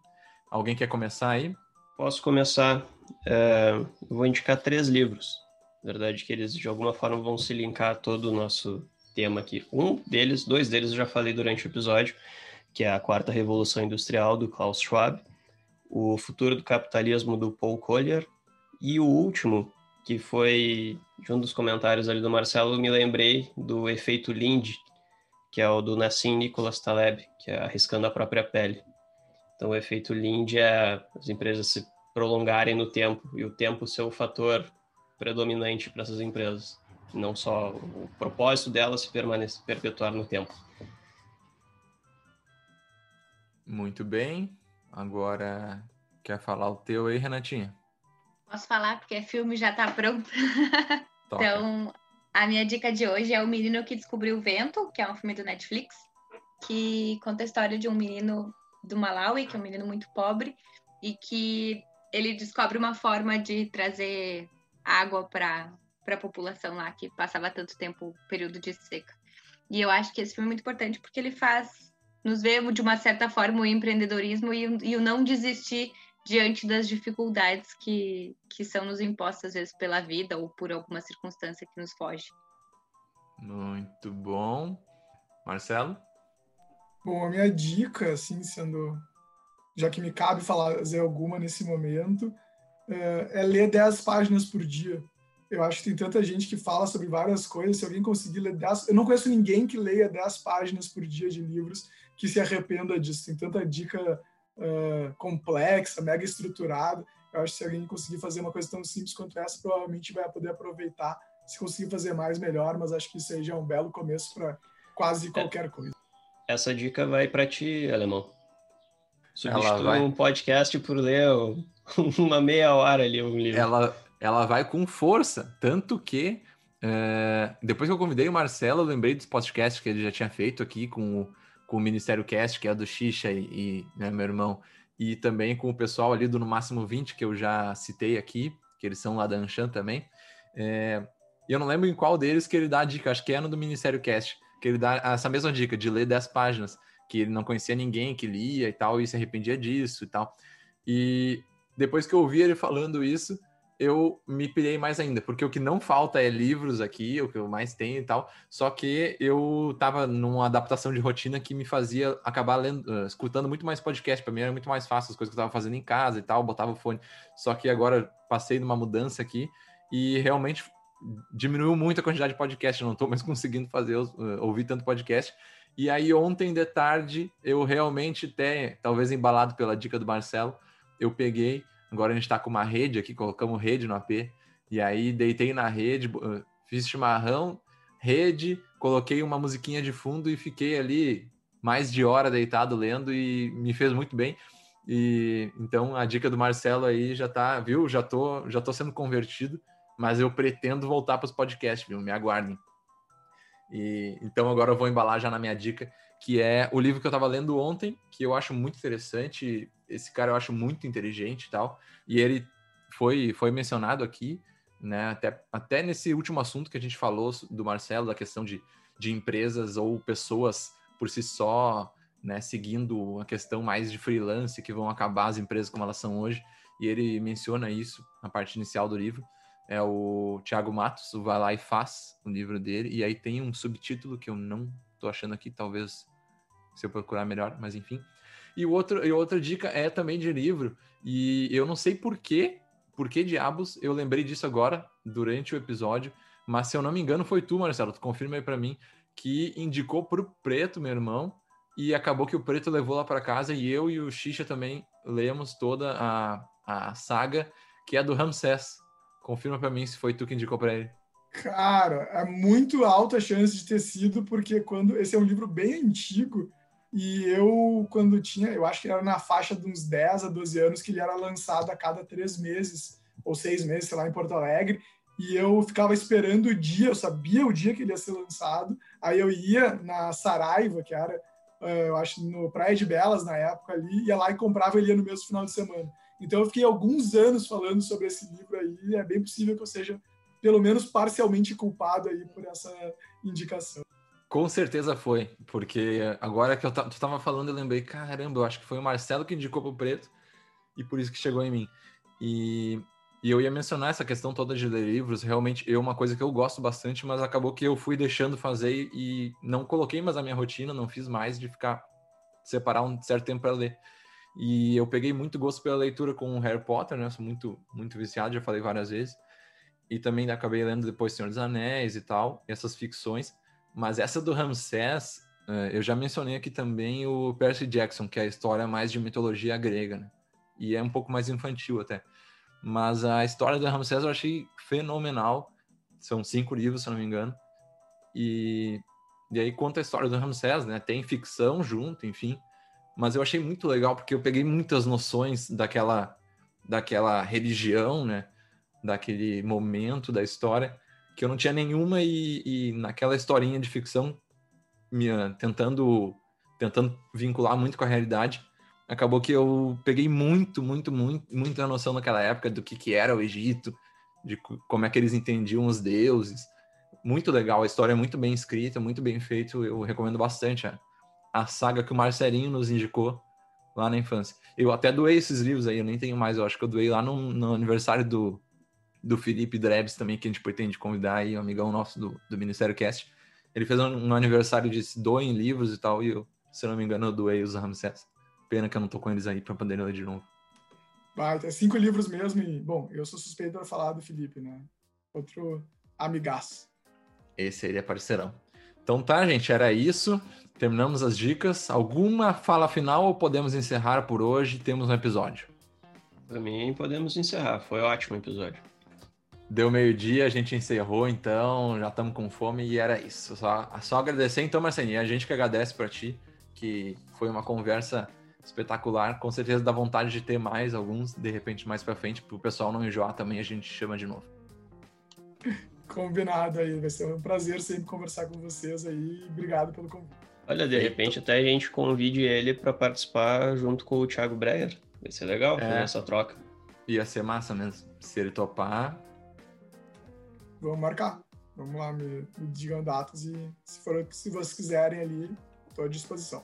Alguém quer começar aí? Posso começar. É, vou indicar três livros. Na verdade, que eles de alguma forma vão se linkar a todo o nosso tema aqui. Um deles, dois deles eu já falei durante o episódio, que é a Quarta Revolução Industrial, do Klaus Schwab o Futuro do Capitalismo do Paul Collier e o último, que foi de um dos comentários ali do Marcelo, me lembrei do efeito Lind, que é o do Nassim Nicholas Taleb, que é arriscando a própria pele. Então, o efeito Lind é as empresas se prolongarem no tempo e o tempo ser o fator predominante para essas empresas, não só o propósito delas se permanecer, perpetuar no tempo. Muito bem. Agora, quer falar o teu aí, Renatinha? Posso falar, porque o filme já está pronto. então, a minha dica de hoje é O Menino que Descobriu o Vento, que é um filme do Netflix, que conta a história de um menino do Malawi, que é um menino muito pobre, e que ele descobre uma forma de trazer água para a população lá, que passava tanto tempo, período de seca. E eu acho que esse filme é muito importante porque ele faz nos vê de uma certa forma o empreendedorismo e, e o não desistir diante das dificuldades que, que são nos impostas às vezes pela vida ou por alguma circunstância que nos foge. Muito bom. Marcelo? Bom, a minha dica, assim, sendo. Já que me cabe fazer alguma nesse momento, é, é ler 10 páginas por dia. Eu acho que tem tanta gente que fala sobre várias coisas. Se alguém conseguir ler 10. Eu não conheço ninguém que leia 10 páginas por dia de livros que se arrependa disso. Tem tanta dica uh, complexa, mega estruturada. Eu acho que se alguém conseguir fazer uma coisa tão simples quanto essa, provavelmente vai poder aproveitar. Se conseguir fazer mais, melhor, mas acho que isso aí já é um belo começo para quase é. qualquer é. coisa. Essa dica vai para ti, Alemão. Substitui vai... um podcast por ler uma meia hora ali um livro. Ela, ela vai com força, tanto que é, depois que eu convidei o Marcelo, eu lembrei dos podcasts que ele já tinha feito aqui com o, com o Ministério Cast, que é do Xixa e, e né, meu irmão, e também com o pessoal ali do No Máximo 20, que eu já citei aqui, que eles são lá da Anshan também. É, e eu não lembro em qual deles que ele dá a dica, acho que é no do Ministério Cast, que ele dá essa mesma dica de ler 10 páginas, que ele não conhecia ninguém que lia e tal, e se arrependia disso e tal. E depois que eu ouvi ele falando isso, eu me pirei mais ainda, porque o que não falta é livros aqui, o que eu mais tenho e tal, só que eu tava numa adaptação de rotina que me fazia acabar lendo, uh, escutando muito mais podcast, para mim era muito mais fácil as coisas que eu tava fazendo em casa e tal, botava o fone, só que agora passei numa mudança aqui e realmente diminuiu muito a quantidade de podcast, eu não tô mais conseguindo fazer, uh, ouvir tanto podcast, e aí ontem de tarde, eu realmente até, talvez embalado pela dica do Marcelo, eu peguei Agora a gente está com uma rede aqui, colocamos rede no AP. E aí deitei na rede, fiz chimarrão, rede, coloquei uma musiquinha de fundo e fiquei ali mais de hora deitado lendo e me fez muito bem. E então a dica do Marcelo aí já tá, viu? Já tô, já tô sendo convertido, mas eu pretendo voltar para os podcasts, viu? Me aguardem. E então agora eu vou embalar já na minha dica, que é o livro que eu estava lendo ontem, que eu acho muito interessante. Esse cara eu acho muito inteligente e tal. E ele foi, foi mencionado aqui, né? Até, até nesse último assunto que a gente falou do Marcelo, da questão de, de empresas ou pessoas por si só, né? Seguindo a questão mais de freelance, que vão acabar as empresas como elas são hoje. E ele menciona isso na parte inicial do livro. É o Thiago Matos, o Vai Lá e Faz, o livro dele. E aí tem um subtítulo que eu não tô achando aqui, talvez se eu procurar melhor, mas enfim. E, outro, e outra dica é também de livro, e eu não sei por quê, por que diabos eu lembrei disso agora, durante o episódio, mas se eu não me engano foi tu, Marcelo, tu confirma aí para mim, que indicou pro Preto, meu irmão, e acabou que o Preto levou lá para casa e eu e o Xixa também lemos toda a, a saga, que é do Ramsés. Confirma para mim se foi tu que indicou para ele. Cara, é muito alta a chance de ter sido, porque quando esse é um livro bem antigo, e eu, quando tinha, eu acho que era na faixa de uns 10 a 12 anos, que ele era lançado a cada três meses, ou seis meses, sei lá, em Porto Alegre. E eu ficava esperando o dia, eu sabia o dia que ele ia ser lançado. Aí eu ia na Saraiva, que era, eh, eu acho, no Praia de Belas, na época ali, ia lá e comprava ele no mesmo final de semana. Então eu fiquei alguns anos falando sobre esse livro aí, e é bem possível que eu seja, pelo menos parcialmente culpado aí por essa indicação. Com certeza foi, porque agora que eu tu estava falando, eu lembrei, caramba, eu acho que foi o Marcelo que indicou pro Preto e por isso que chegou em mim. E, e eu ia mencionar essa questão toda de ler livros, realmente é uma coisa que eu gosto bastante, mas acabou que eu fui deixando fazer e não coloquei mais a minha rotina, não fiz mais de ficar separar um certo tempo para ler. E eu peguei muito gosto pela leitura com Harry Potter, né? Eu sou muito muito viciado, já falei várias vezes. E também acabei lendo depois Senhor dos Anéis e tal, essas ficções. Mas essa do Ramsés, eh, eu já mencionei aqui também o Percy Jackson, que é a história mais de mitologia grega, né? E é um pouco mais infantil até. Mas a história do Ramsés eu achei fenomenal. São cinco livros, se não me engano. E, e aí conta a história do Ramsés, né? Tem ficção junto, enfim. Mas eu achei muito legal porque eu peguei muitas noções daquela, daquela religião, né? Daquele momento da história que eu não tinha nenhuma e, e naquela historinha de ficção, minha, tentando, tentando vincular muito com a realidade, acabou que eu peguei muito, muito, muito, muita noção naquela época do que, que era o Egito, de como é que eles entendiam os deuses. Muito legal, a história é muito bem escrita, muito bem feito, eu recomendo bastante a, a saga que o Marcelinho nos indicou lá na infância. Eu até doei esses livros aí, eu nem tenho mais, eu acho que eu doei lá no, no aniversário do, do Felipe Drebs também, que a gente pretende convidar aí, um amigão nosso do, do Ministério Cast. Ele fez um, um aniversário de doem livros e tal, e eu, se eu não me engano, eu doei os Ramsés. Pena que eu não tô com eles aí para poder ler de novo. Vai, tem cinco livros mesmo, e, bom, eu sou suspeito para falar do Felipe, né? Outro amigaço. Esse aí é parceirão. Então tá, gente, era isso. Terminamos as dicas. Alguma fala final ou podemos encerrar por hoje? Temos um episódio. Para mim, podemos encerrar. Foi ótimo o episódio. Deu meio-dia, a gente encerrou, então já estamos com fome e era isso. Só, só agradecer então, Marcelinho, a gente que agradece para ti, que foi uma conversa espetacular. Com certeza dá vontade de ter mais alguns, de repente, mais para frente, para o pessoal não enjoar também, a gente chama de novo. Combinado aí, vai ser um prazer sempre conversar com vocês aí. Obrigado pelo convite. Olha, de repente até a gente convide ele para participar junto com o Thiago Breyer. Vai ser legal é. fazer essa troca. Ia ser massa mesmo. Se ele topar. Vamos marcar. Vamos lá, me, me digam datas e se, for, se vocês quiserem ali, estou à disposição.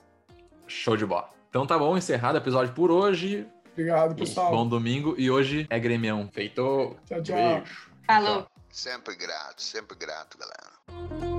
Show de bola. Então tá bom, encerrado o episódio por hoje. Obrigado, pessoal. Bom domingo e hoje é Gremião. Feito. Tchau, tchau. Beijo. Falou. Sempre grato, sempre grato, galera.